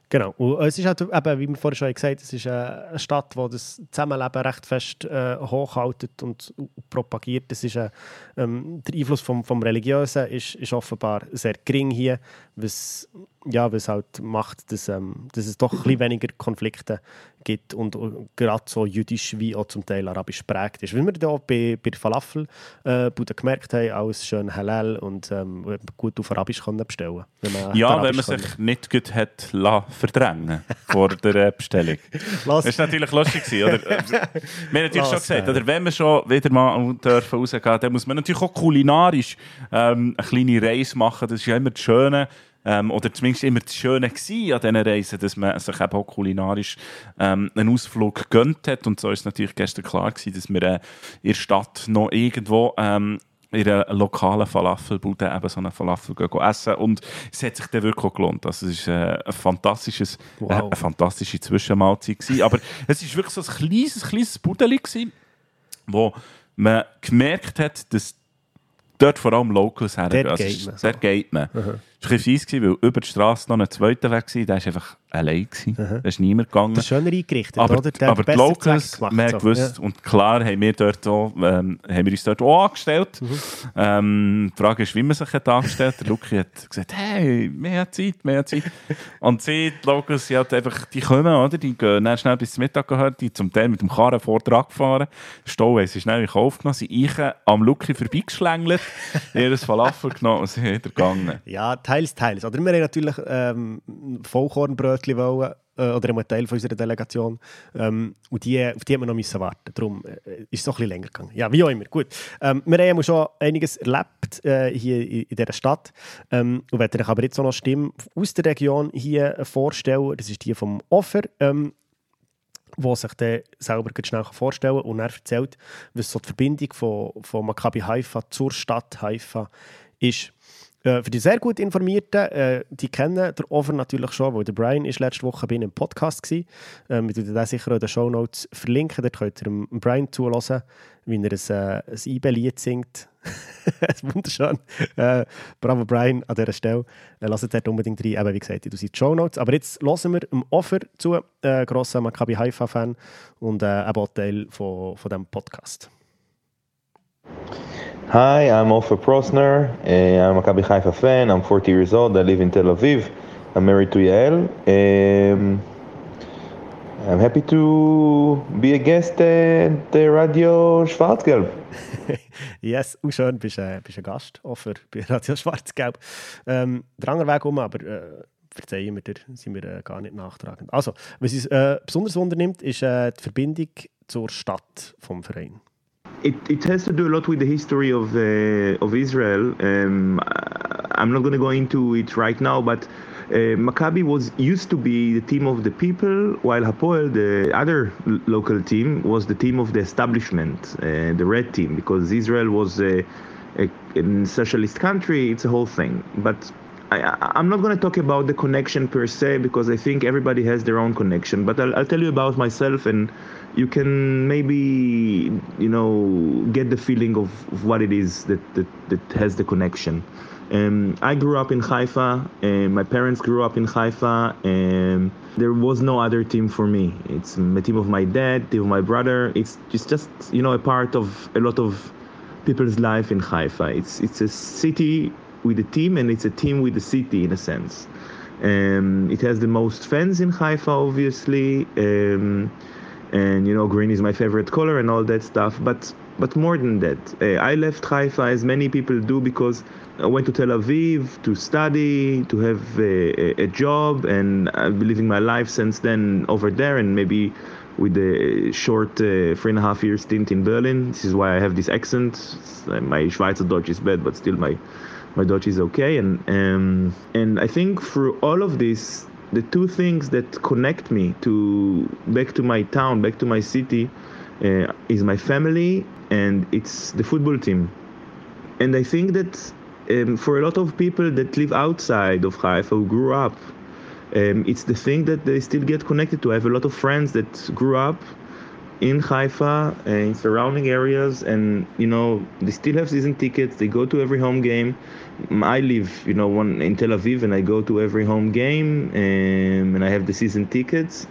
Genau. Und es ist halt, eben, wie wir vorhin schon gesagt haben, es ist eine Stadt, die das Zusammenleben recht fest äh, hochhaltet und, und, propagiert. Das ist, äh, ähm, der Einfluss vom, vom Religiösen ist, ist offenbar sehr gering hier, was ja, was halt macht, dass, ähm, dass es doch ein bisschen weniger Konflikte gibt und äh, gerade so jüdisch wie auch zum Teil arabisch prägt ist. Wie wir da bei, bei der Falafel äh, gemerkt haben, alles schön halal und ähm, gut auf Arabisch können bestellen wenn Ja, wenn man können. sich nicht gut hat verdrängen vor der äh, Bestellung. (laughs) das ist natürlich lustig oder? (laughs) wir haben natürlich schon gesagt, oder wenn man schon wieder mal dürfen rausgehen, dann muss man natürlich auch kulinarisch ähm, eine kleine Reise machen. Das ist ja immer das Schöne ähm, oder zumindest immer das Schöne gewesen an diesen Reisen, dass man sich eben auch kulinarisch ähm, einen Ausflug gönnt hat. Und so ist es natürlich gestern klar gewesen, dass wir äh, in der Stadt noch irgendwo ähm, in einer lokalen Falafelbude eben so einen Falafel essen und es hat sich dann wirklich gelohnt. Also es war äh, ein fantastisches, wow. äh, eine fantastische Zwischenmahlzeit gewesen. aber es war wirklich so ein kleines, kleines Budeli wo man gemerkt hat, dass dort vor allem Locals hergehen. Dort, also, geht man. Dort geht man. Mhm. Es war ein bisschen weil über die Straße noch ein zweiter Weg war, der war einfach allein. Mhm. Da ist niemand gegangen. Das ist schöner eingerichtet, aber, oder? Der aber die Locals, wir haben gewusst, ja. und klar haben wir, dort auch, ähm, haben wir uns dort auch angestellt. Mhm. Ähm, die Frage ist, wie man sich hat angestellt hat. Luki hat gesagt, hey, mehr Zeit, mehr Zeit. und sie, die Locals, die, halt einfach, die kommen, oder? die gehen dann schnell bis zum Mittag gehört, die zum Teil mit dem Karren Vortrag gefahren. Stau haben sie schnell in Kauf genommen, sie eichen am Luki vorbeigeschlängelt, (laughs) ihr Falafel genommen und sind wieder gegangen. Ja, teils, teils. Oder wir haben natürlich ähm, Vollkornbrötchen wollen, äh, oder ein Teil von unserer Delegation. Ähm, und die, auf die haben wir noch warten. Darum äh, ist es noch ein länger gegangen. Ja, wie auch immer. Gut. Ähm, wir haben schon einiges erlebt äh, hier in, dieser Stadt. Ähm, und werde euch aber jetzt noch Stimmen aus der Region hier vorstellen. Das ist die vom Offer. Ähm, wo sich dann selber schnell vorstellen kann und er erzählt, was so die Verbindung von, von Maccabi Haifa zur Stadt Haifa ist. Äh, für die sehr gut Informierten, äh, die kennen der Over natürlich schon, weil der Brian ist letzte Woche bei einem Podcast war. Ähm, wir werden den sicher in den Show Notes verlinken. Dort könnt ihr dem Brian zulassen, wie er ein, äh, ein IB-Lied singt. (laughs) Wunderschön. Äh, bravo Brian an dieser Stelle. Äh, lasst dort unbedingt rein. Eben, wie gesagt, du siehst Show Notes. Aber jetzt hören wir dem Offer zu, äh, grosser Maccabi Haifa-Fan und äh, eben auch Teil von, von diesem Podcast. Hi, I'm Ofer Prosner. Uh, I'm a Maccabi Haifa fan. I'm 40 years old. I live in Tel Aviv. I'm married to Yael. Um, I'm happy to be a guest at the Radio Schwarzgelb. (laughs) yes, auch schön, bist, äh, bist ein Gast Ofer bei Radio Schwarzgelb. Ähm, der andere Weg um, aber äh, verzeihen wir dir, sind wir äh, gar nicht nachtragend. Also, was uns äh, besonders wundernimmt, ist äh, die Verbindung zur Stadt vom Verein. It, it has to do a lot with the history of uh, of Israel. Um, I'm not going to go into it right now, but uh, Maccabi was used to be the team of the people, while Hapoel, the other local team, was the team of the establishment, uh, the red team, because Israel was a, a, a socialist country. It's a whole thing, but. I, am not going to talk about the connection per se because I think everybody has their own connection. But I'll, I'll tell you about myself and you can maybe you know get the feeling of, of what it is that, that, that has the connection. Um, I grew up in Haifa. and my parents grew up in Haifa. and there was no other team for me. It's a team of my dad, team of my brother. It's just, just you know a part of a lot of people's life in Haifa. It's it's a city with a team, and it's a team with a city in a sense. Um, it has the most fans in Haifa, obviously. Um, and you know green is my favorite color and all that stuff but but more than that. Uh, I left Haifa as many people do because I went to Tel Aviv to study, to have a, a job, and I've been living my life since then over there, and maybe with a short uh, three and a half year stint in Berlin. This is why I have this accent. My Schweizer Deutsch is bad, but still my my Deutsch is okay. And um, and I think through all of this, the two things that connect me to back to my town, back to my city, uh, is my family and it's the football team. And I think that um, for a lot of people that live outside of Haifa who grew up, um, it's the thing that they still get connected to. I have a lot of friends that grew up in Haifa uh, in surrounding areas, and you know they still have season tickets. They go to every home game. I live, you know, one in Tel Aviv, and I go to every home game, um, and I have the season tickets.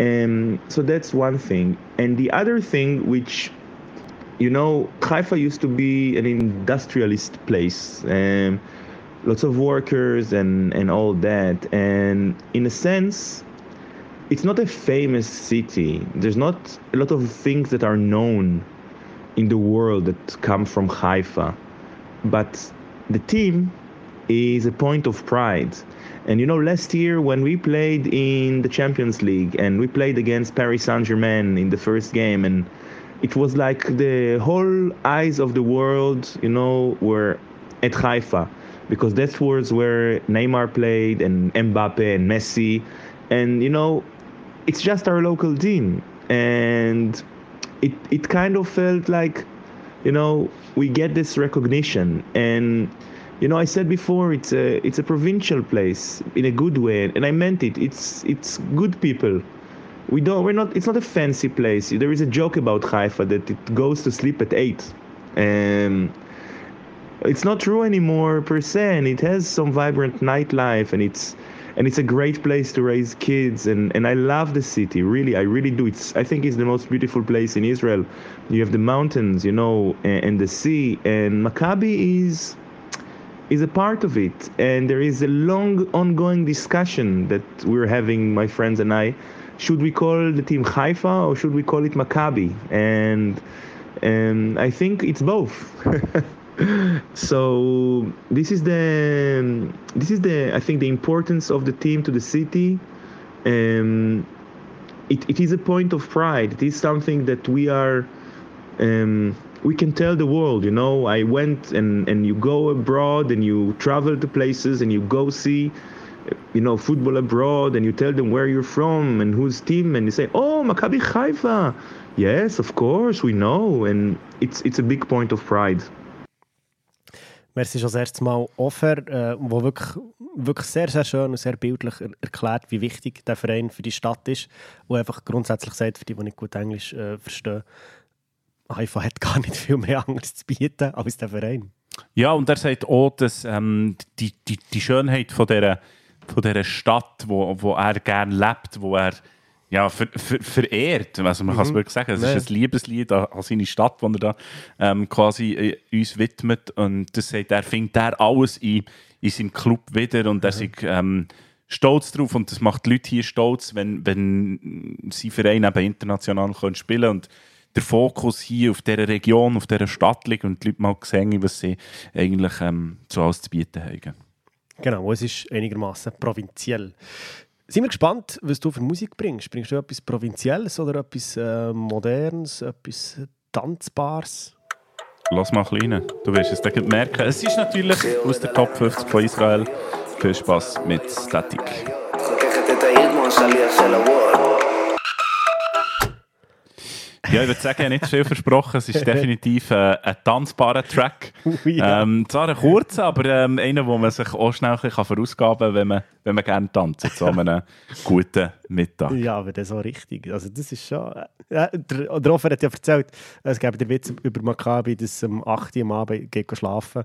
Um, so that's one thing. And the other thing, which you know, Haifa used to be an industrialist place, um, lots of workers and, and all that. And in a sense, it's not a famous city. There's not a lot of things that are known in the world that come from Haifa. But the team is a point of pride. And you know, last year when we played in the Champions League and we played against Paris Saint Germain in the first game, and it was like the whole eyes of the world, you know, were at Haifa because that's where Neymar played and Mbappe and Messi, and you know, it's just our local team, and it it kind of felt like, you know, we get this recognition. And. You know, I said before it's a it's a provincial place in a good way, and I meant it. It's it's good people. We don't we're not it's not a fancy place. There is a joke about haifa that it goes to sleep at 8 and it's not true anymore per se. And it has some vibrant nightlife. And it's and it's a great place to raise kids and and I love the city really I really do it's I think it's the most beautiful place in Israel you have the mountains you know and, and the sea and Maccabi is is a part of it and there is a long ongoing discussion that we're having my friends and I should we call the team Haifa or should we call it Maccabi? And and I think it's both. (laughs) so this is the this is the I think the importance of the team to the city. Um, it, it is a point of pride. It is something that we are um, we can tell the world. You know, I went and and you go abroad and you travel to places and you go see you know, football abroad and you tell them where you're from and whose team and you say, oh, Maccabi Haifa. Yes, of course, we know. And it's, it's a big point of pride. Merci schon das erste Mal Offer, äh, wo wirklich, wirklich sehr, sehr schön und sehr bildlich erklärt, wie wichtig der Verein für die Stadt ist. Und einfach grundsätzlich sagt, für die, die nicht gut Englisch äh, verstehen, Haifa hat (laughs) gar nicht viel mehr anderes zu bieten als der Verein. Ja, und er sagt auch, dass ähm, die, die, die Schönheit von dieser von dieser Stadt, wo, wo er gerne lebt, wo er ja, ver, ver, verehrt. Also man mhm. kann es wirklich sagen. Es nee. ist ein Liebeslied an, seine Stadt, das er da ähm, quasi äh, uns widmet. Und das sagt, er findet er alles in, in seinem Club wieder und er mhm. ist ähm, stolz drauf und das macht die Leute hier stolz, wenn, wenn sie Verein eben international können spielen können. Und der Fokus hier auf dieser Region, auf dieser Stadt liegt und die Leute mal sehen, was sie eigentlich ähm, so alles zu bieten haben. Genau, es ist einigermaßen provinziell. Sind wir gespannt, was du für Musik bringst? Bringst du etwas Provinzielles oder etwas äh, Modernes, etwas Tanzbares? Lass mal rein. Du wirst es dann merken. Es ist natürlich aus der Top 50 von Israel. Viel Spaß mit Static. Ja, ich würde sagen, habe nicht viel versprochen. Es ist definitiv äh, ein tanzbarer Track. (laughs) ja. ähm, zwar ein kurzer, aber ähm, einer, wo man sich auch schnell kann verausgaben kann, wenn man, wenn man gerne tanzt, so einem (laughs) guten Mittag. Ja, aber das so richtig. Also das ist schon... Äh, der, der Offer hat ja erzählt, es gäbe den Witz über Maccabi, dass um 8 Uhr am Abend geht schlafen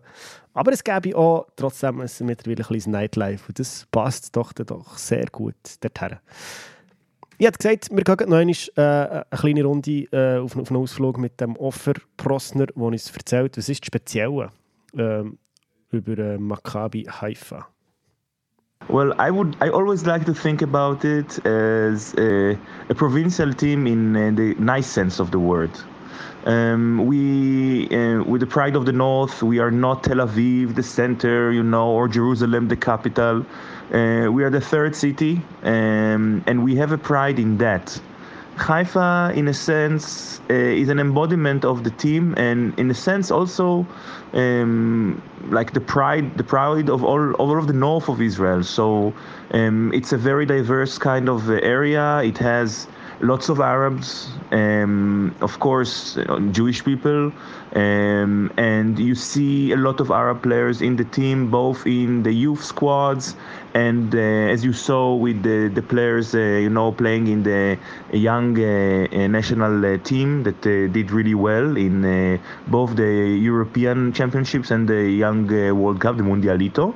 Aber es gäbe auch trotzdem ein mittlerweile ein kleines Nightlife und das passt doch, doch sehr gut dorthin. Ich habe gesagt, wir gehen noch einmal, äh, eine kleine Runde äh, auf, auf einen Ausflug mit dem Offer Prosner, der uns erzählt, was ist das Spezielle äh, über äh, Maccabi Haifa. Well, I would. I always like to think about it as a, a provincial team in uh, the nice sense of the word. Um, we, uh, with the pride of the North, we are not Tel Aviv, the center, you know, or Jerusalem, the capital. Uh, we are the third city, um, and we have a pride in that. Haifa, in a sense, uh, is an embodiment of the team, and in a sense also um, like the pride, the pride of all, all of the north of Israel. So um, it's a very diverse kind of area. It has lots of Arabs, um, of course, Jewish people, um, and you see a lot of Arab players in the team, both in the youth squads and uh, as you saw with the, the players, uh, you know, playing in the young uh, uh national uh, team that did really well in both the European Championships and the Young World Cup, the Mundialito.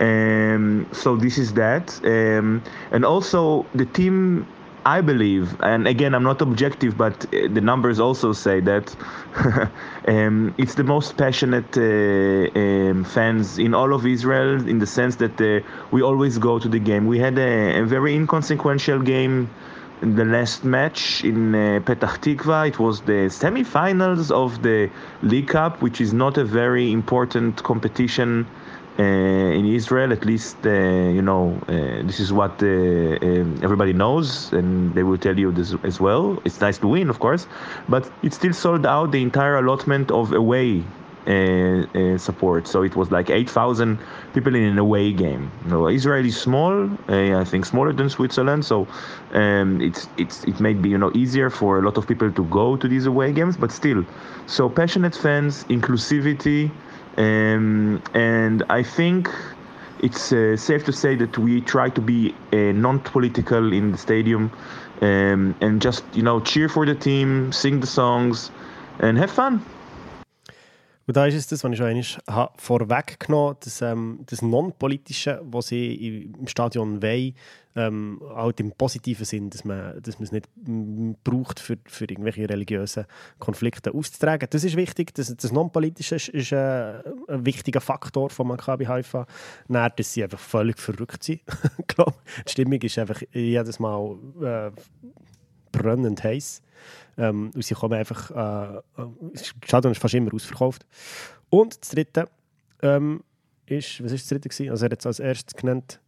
Um, so this is that, um, and also the team I believe, and again, I'm not objective, but uh, the numbers also say that (laughs) um, it's the most passionate uh, um, fans in all of Israel, in the sense that uh, we always go to the game. We had a, a very inconsequential game in the last match in uh, Petah Tikva. It was the semi-finals of the League Cup, which is not a very important competition in Israel, at least, uh, you know, uh, this is what um, everybody knows, and they will tell you this as well. It's nice to win, of course, but it still sold out the entire allotment of away uh, uh, support. So it was like 8,000 people in an away game. You know, Israel is small, uh, I think smaller than Switzerland, so um, it's it's it may be you know easier for a lot of people to go to these away games, but still, so passionate fans, inclusivity. Um, and I think it's uh, safe to say that we try to be uh, non-political in the stadium um, and just you know cheer for the team, sing the songs, and have fun. Und da ist es das, was ich schon einmal vorweggenommen habe, das, ähm, das Non-Politische, was sie im Stadion wollen, ähm, halt im positiven Sinn, dass man, dass man es nicht braucht, für, für irgendwelche religiösen Konflikte auszutragen. Das ist wichtig, das, das Non-Politische ist, ist ein, ein, wichtiger Faktor von Maccabi Haifa. Dann, dass sie einfach völlig verrückt sind. (laughs) die Stimmung ist einfach jedes Mal äh, brennend heiß. Ähm, und sie kommen einfach, äh, äh das ist fast immer ausverkauft. Und das dritte ähm, ist, was ist das dritte gewesen? Also er hat es als erstes genannt.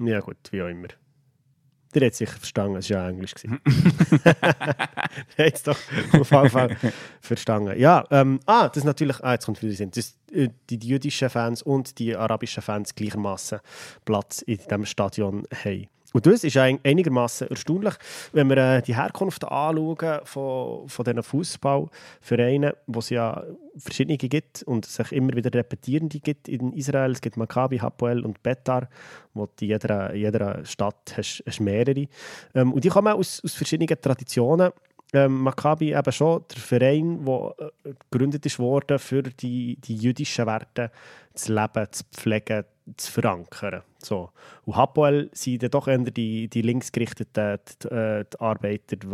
Ja gut, wie auch immer. Der hat sich verstanden, es war ja Englisch. er hat es doch auf jeden Fall verstanden. Ja, ähm, ah, das ist natürlich, ah, jetzt kommt wieder Sinn, dass äh, die jüdischen Fans und die arabischen Fans gleichermaßen Platz in diesem Stadion haben. Und das ist einigermaßen erstaunlich, wenn wir äh, die Herkunft anschauen von, von diesen Fußballvereinen, wo es ja verschiedene gibt und sich immer wieder repetierende gibt in Israel. Es gibt Maccabi, Hapoel und Betar, wo in jeder, jeder Stadt hast, hast mehrere. Ähm, und die kommen aus, aus verschiedenen Traditionen ähm, Maccabi eben schon der Verein, der äh, gegründet worden, für die, die jüdischen Werte zu leben, zu pflegen, zu verankern. So. Und Hapoel sind dann doch eher die, die linksgerichteten die, äh, die Arbeiter, die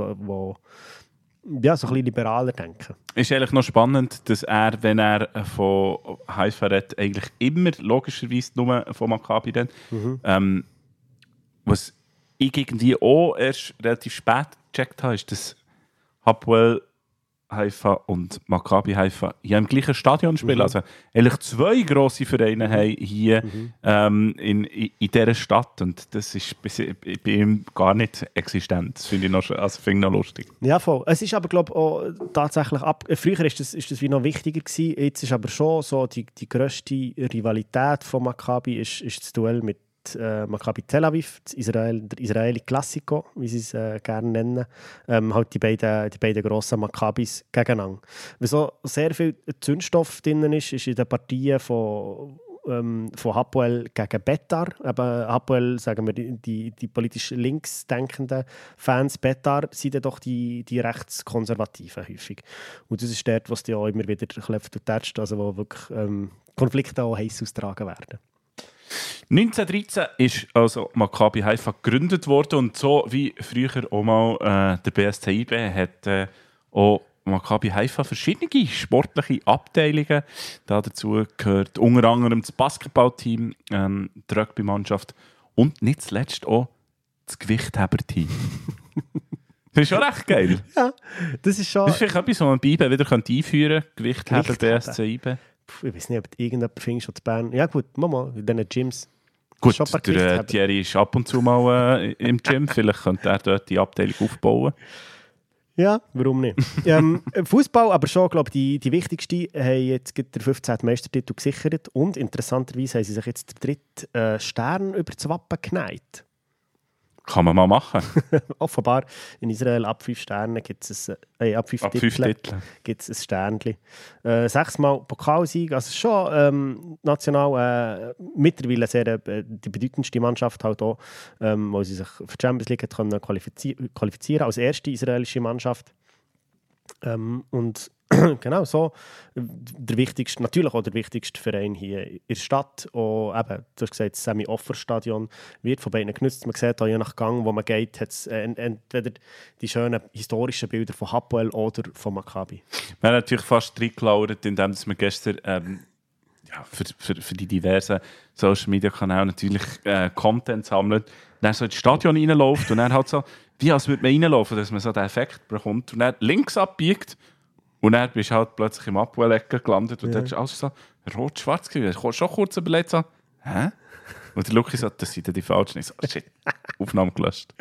ja, so ein bisschen liberaler denken. Ist eigentlich noch spannend, dass er, wenn er von Haifa redet, eigentlich immer logischerweise nur von Maccabi redet. Mhm. Ähm, was ich irgendwie auch erst relativ spät gecheckt habe, ist, dass Hapoel Haifa und Maccabi Haifa hier im gleichen Stadion spielen. Mhm. Also eigentlich zwei grosse Vereine haben hier mhm. ähm, in, in, in dieser Stadt und das ist bei, bei ihm gar nicht existent. Das finde ich, noch, also find ich noch lustig. Ja, voll. Es ist aber glaube auch tatsächlich ab... Äh, früher ist das, ist das wie noch wichtiger gewesen. Jetzt ist aber schon so die, die grösste Rivalität von Maccabi ist, ist das Duell mit äh, Maccabi Tel Aviv, Israel, der Israeli Classico, wie sie es äh, gerne nennen, ähm, halt die beiden, die beiden grossen Maccabis gegeneinander. Weil so sehr viel Zündstoff drin ist, ist in den Partien von ähm, von Hapoel gegen Betar. Eben Hapoel, sagen wir, die, die, die politisch links denkenden Fans, Betar sind dann doch die, die rechtskonservativen häufig. Und das ist dort, was die auch immer wieder klopft und tätscht, also wo wirklich ähm, Konflikte auch heiß austragen werden. 1913 ist also Maccabi Haifa gegründet worden und so wie früher auch mal äh, der BSTIB hat äh, auch Maccabi Haifa verschiedene sportliche Abteilungen. Da dazu gehört unter anderem das Basketballteam, ähm, die Rugby-Mannschaft und nicht zuletzt auch das Gewichtheberteam. (laughs) Das ist schon recht geil. ja, das ist schon... Das ist vielleicht etwas, was man bei IBE wieder einführen könnte. Gewicht haben, BSC IBE. Ich weiß nicht, ob irgendjemand findest schon zu Bern. Ja gut, Mama, in diesen Gyms. Gut, der Thierry ist ab und zu mal äh, im Gym. Vielleicht könnte er dort die Abteilung aufbauen. Ja, warum nicht? (laughs) ähm, Fußball, aber schon, glaube die, die wichtigste, haben jetzt den 15. Meistertitel gesichert und interessanterweise haben sie sich jetzt den dritten äh, Stern über das Wappen geneigt. Kann man mal machen. (laughs) Offenbar in Israel ab fünf Sternen gibt es äh, ab fünf, ab Titel, fünf Titel. Gibt's ein Sternchen. Äh, sechsmal Pokalsieg, also schon ähm, national äh, mittlerweile sehr äh, die bedeutendste Mannschaft halt auch, ähm, wo sie sich für die Champions League können qualifizier qualifizieren als erste israelische Mannschaft. Ähm, und (clears throat) genau so. Der wichtigste, natürlich auch der wichtigste Verein hier in der Stadt. Auch, eben, du hast gesagt, das Semi-Offer-Stadion wird von beiden genutzt. Man sieht auch je nach Gang, wo man geht, hat es äh, entweder die schönen historischen Bilder von Hapoel oder von Maccabi. Wir haben natürlich fast reingelauert, indem wir gestern ähm, ja, für, für, für die diversen Social-Media-Kanäle natürlich äh, Content sammelt. Dann so ins Stadion reinläuft und dann halt so, wie als würde man reinlaufen, dass man so den Effekt bekommt und dann links abbiegt und dann bist du halt plötzlich im Abwehlecker gelandet und ja. dort alles so rot-schwarz gewesen. Ich schon kurz überlegt, so, hä? Und der Luki sagt, das sind die falschen. Ich so, shit, (laughs) Aufnahme gelöscht.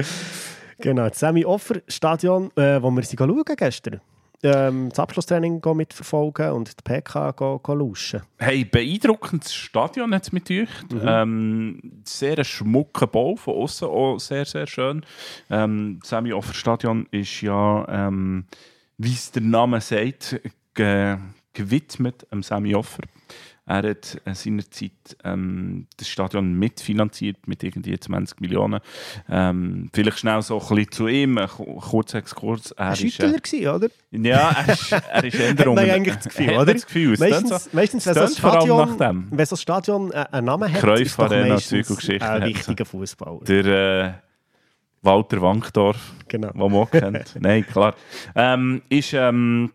Genau, das Semi-Offer-Stadion, äh, wo wir sie schauen gestern. Ähm, das Abschlusstraining mitverfolgen und die PK lauschen. Hey, beeindruckendes Stadion hat es mit euch. Mhm. Ähm, sehr schmucker Bau von außen, auch sehr, sehr schön. Ähm, das Semi-Offer-Stadion ist ja... Ähm, wie es der Name sagt, ge gewidmet am Sammy Offer. Er hat äh, seinerzeit ähm, das Stadion mitfinanziert mit irgendwie 20 Millionen. Ähm, vielleicht schnell so ein bisschen zu ihm, ein kurzer Exkurs. Er war Schüttler, äh, oder? Ja, er ist, er ist (laughs) Änderung. Eigentlich das Gefühl, oder? Das Gefühl, meistens, wenn, ein Stadion, wenn Stadion äh, einen Namen hat, Kreuz ist doch meistens ein wichtiger Fußballer. Der, äh, Walter Wankdorf, genau. den man auch kennt. (laughs) Nein, klar. Ähm, ist ähm,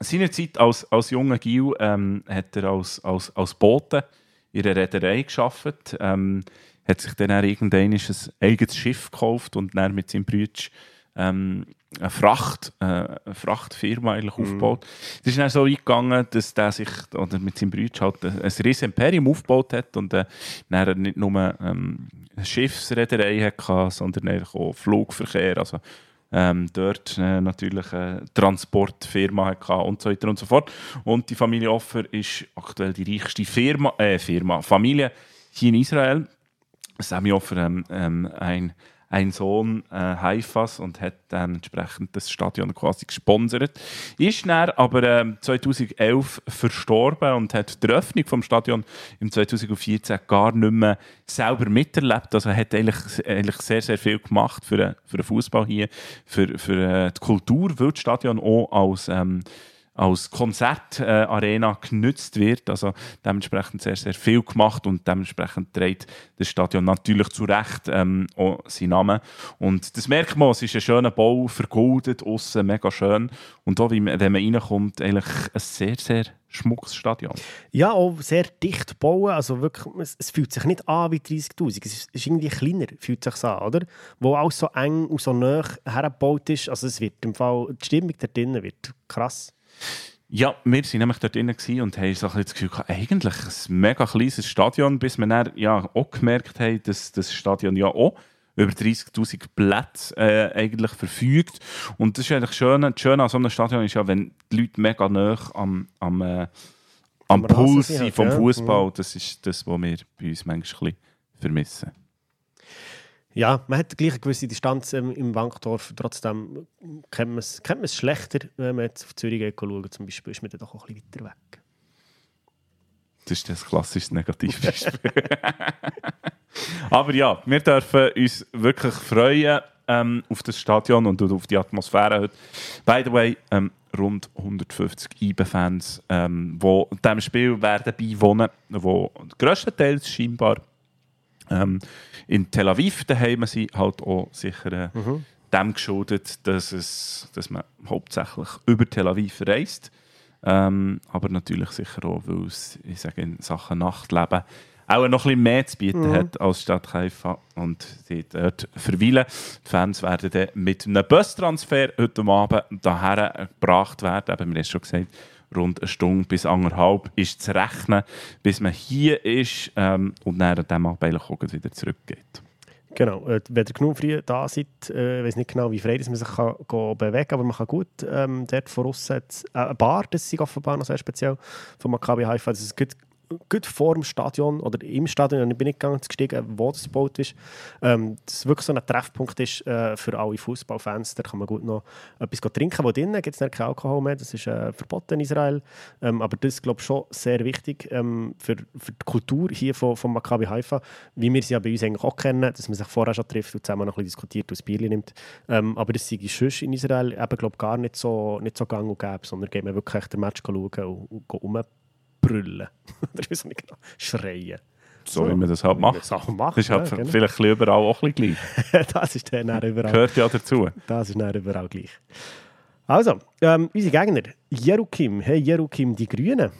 seinerzeit als, als junger Gil ähm, hat er als, als, als Bote in einer Reederei gearbeitet. Ähm, hat sich dann irgendwann ein eigenes Schiff gekauft und dann mit seinem Bruder ähm, eine, Fracht, äh, eine Frachtfirma eigentlich mm. aufgebaut. Es ist dann so eingegangen, dass der sich oder mit seinem Bruder halt ein riesiges Imperium aufgebaut hat und äh, dann nicht nur ähm, Schiffsreederei hatte, sondern auch Flugverkehr, also ähm, dort äh, natürlich eine Transportfirma hatte und so weiter und so fort. Und die Familie Offer ist aktuell die reichste Firma, äh, Firma Familie hier in Israel. Sammy Offer ähm, ähm ein ein Sohn äh, Haifas und hat dann entsprechend das Stadion quasi gesponsert. Ist dann aber äh, 2011 verstorben und hat die Eröffnung vom Stadion im 2014 gar nicht mehr selber miterlebt. Also er hat eigentlich, eigentlich sehr, sehr viel gemacht für, für den Fußball hier, für, für äh, die Kultur, weil das Stadion auch als ähm, als Konzertarena äh, genutzt wird. Also dementsprechend sehr, sehr viel gemacht und dementsprechend trägt das Stadion natürlich zu Recht ähm, auch seinen Namen. Und das merkt man, es ist ein schöner Bau, vergoldet, außen mega schön. Und auch, wenn man reinkommt, eigentlich ein sehr, sehr schmuckes Stadion. Ja, auch sehr dicht bauen. Also wirklich, es, fühlt sich nicht an wie 30'000. Es ist, ist irgendwie kleiner, fühlt sich an, oder? Wo alles so eng und so nah hergebaut ist. Also es wird im Fall, die Stimmung da drinnen wird krass. Ja, wir waren nämlich dort drin und haben so das Gefühl gehabt, eigentlich ein mega kleines Stadion, bis wir dann ja auch gemerkt haben, dass das Stadion ja auch über 30'000 Plätze äh, eigentlich verfügt. Und das ist eigentlich schön, das Schöne an so einem Stadion ist ja, wenn die Leute mega nah am, am, äh, am Puls sind vom Fußball, ja. das ist das, was wir bei uns manchmal ein bisschen vermissen. Ja, man hat gleich eine gewisse Distanz ähm, im Bankdorf. Trotzdem kennt man es, kennt schlechter, wenn man jetzt auf Zürich schauen Zum Beispiel ist man dann doch auch ein bisschen weiter weg. Das ist das klassische Negativbeispiel. (laughs) Aber ja, wir dürfen uns wirklich freuen ähm, auf das Stadion und auf die Atmosphäre heute. By the way, ähm, rund 150 IBE-Fans, ähm, die diesem Spiel werden beiwohnen, die grösstenteils scheinbar ähm, in Tel Aviv daheim sind halt auch sicher äh, mhm. dem geschuldet, dass, es, dass man hauptsächlich über Tel Aviv reist. Ähm, aber natürlich sicher auch, weil es ich sage, in Sachen Nachtleben auch noch ein bisschen mehr zu bieten mhm. hat als Stadt Haifa und die dort verweilen. Die Fans werden dann mit einem Bustransfer heute Abend daher gebracht werden. Eben, wir haben es schon gesagt, rund eine Stunde bis anderthalb ist zu rechnen, bis man hier ist ähm, und dann an diesem Abend wieder zurückgeht. Genau, äh, wenn ihr genug früh da seid, äh, ich weiß nicht genau, wie frei man sich kann, bewegen kann, aber man kann gut ähm, dort voraus äh, eine Bar, das ist offenbar noch sehr speziell von Maccabi Haifa, das ist gut gut vor dem Stadion oder im Stadion, ich bin nicht ganz gestiegen, wo das gebaut ist, ähm, das wirklich so ein Treffpunkt ist äh, für alle Fußballfans. Da kann man gut noch etwas trinken. Wo drinnen gibt es keinen Alkohol mehr, das ist äh, verboten in Israel. Ähm, aber das ist, glaube ich, schon sehr wichtig ähm, für, für die Kultur hier von, von Maccabi Haifa, wie wir sie ja bei uns eigentlich auch kennen, dass man sich vorher schon trifft und zusammen noch ein bisschen diskutiert und ein Bier nimmt. Ähm, aber das ist sonst in Israel eben, glaube gar nicht so, nicht so gang und gäbe, sondern geht man wirklich den Match schauen und, und, und brüllen. Oder wie nicht genau, schreien. So, so, wie man das halt macht. Das, macht, ist halt ja, genau. vielleicht überall auch ein bisschen gleich. (laughs) das ist dann überall. Gehört ja dazu. Das ist dann überall gleich. Also, ähm, unsere Gegner. Jerukim. Hey, Jerukim, die Grünen.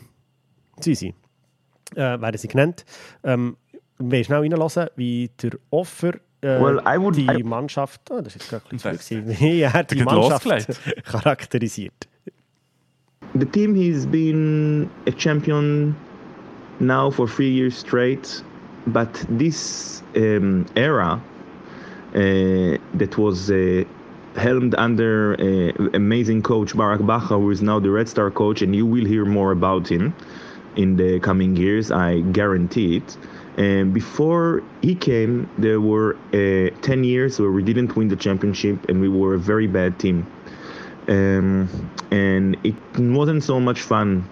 Sind äh, werden sie genannt. Ähm, wir schnell reinlassen, wie der Offer äh, well, would, die I... Mannschaft, oh, das ist jetzt gerade ein bisschen wie (laughs) er die Mannschaft (laughs) charakterisiert. The team has been a champion now for three years straight, but this um, era uh, that was uh, helmed under uh, amazing coach Barak Bacha, who is now the Red Star coach, and you will hear more about him in the coming years, I guarantee it. And before he came, there were uh, 10 years where we didn't win the championship and we were a very bad team um, and it wasn't so much fun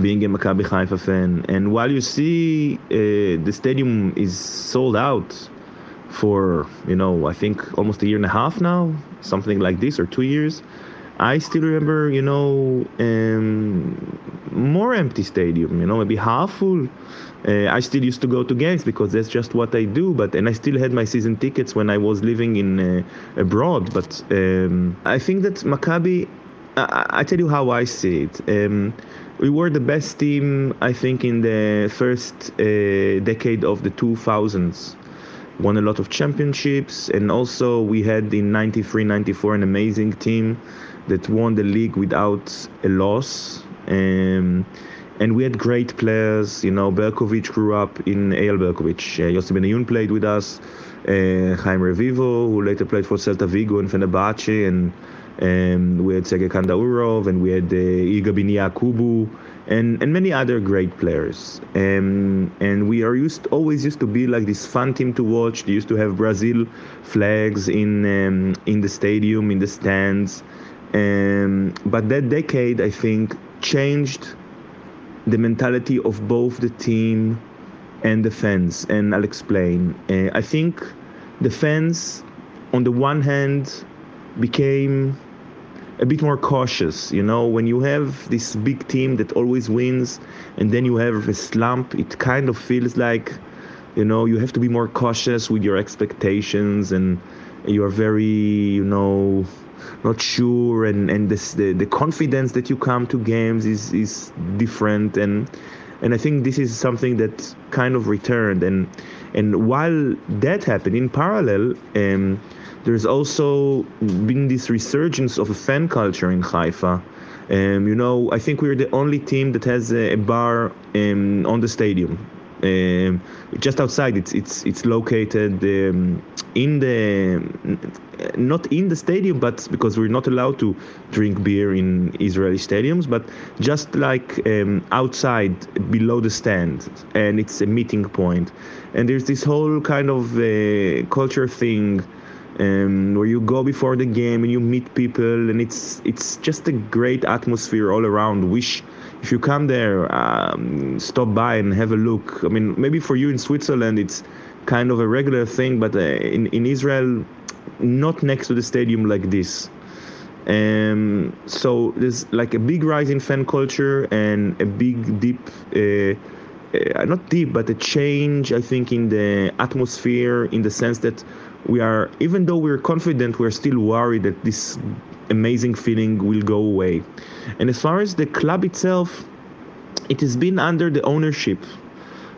being a Maccabi Haifa fan. And while you see uh, the stadium is sold out for, you know, I think almost a year and a half now, something like this, or two years, I still remember, you know, um, more empty stadium, you know, maybe half full. Uh, I still used to go to games because that's just what I do. But and I still had my season tickets when I was living in uh, abroad. But um, I think that Maccabi, I, I, tell you how I see it. Um, we were the best team, I think, in the first uh, decade of the 2000s. Won a lot of championships, and also we had in 93 94 an amazing team that won the league without a loss. Um, and we had great players. You know, Berkovic grew up in Eyal Berkovic. Uh, Yossi Benayoun played with us. Uh, Jaime Revivo, who later played for Celta Vigo and Fenerbahce, and um, we had Sergei Kandaurov, and we had uh, Iga Binia Kubu, and, and many other great players. Um, and we are used always used to be like this fun team to watch. They used to have Brazil flags in um, in the stadium, in the stands. Um, but that decade, I think, changed the mentality of both the team and the fans. And I'll explain. Uh, I think the fans, on the one hand, became a bit more cautious. You know, when you have this big team that always wins, and then you have a slump, it kind of feels like, you know, you have to be more cautious with your expectations, and you are very, you know, not sure and and this, the the confidence that you come to games is is different and and I think this is something that kind of returned and and while that happened in parallel um, there's also been this resurgence of a fan culture in Haifa. Um, you know I think we're the only team that has a, a bar um, on the stadium um, just outside. It's it's it's located um, in the not in the stadium, but because we're not allowed to drink beer in Israeli stadiums, but just like um, outside below the stand, and it's a meeting point. And there's this whole kind of uh, culture thing. Um, where you go before the game and you meet people and it's it's just a great atmosphere all around wish if you come there, um, stop by and have a look. I mean, maybe for you in Switzerland, it's kind of a regular thing, but uh, in in Israel, not next to the stadium like this. Um, so there's like a big rise in fan culture and a big deep, uh, uh, not deep, but a change, I think, in the atmosphere in the sense that we are, even though we're confident, we're still worried that this amazing feeling will go away. And as far as the club itself, it has been under the ownership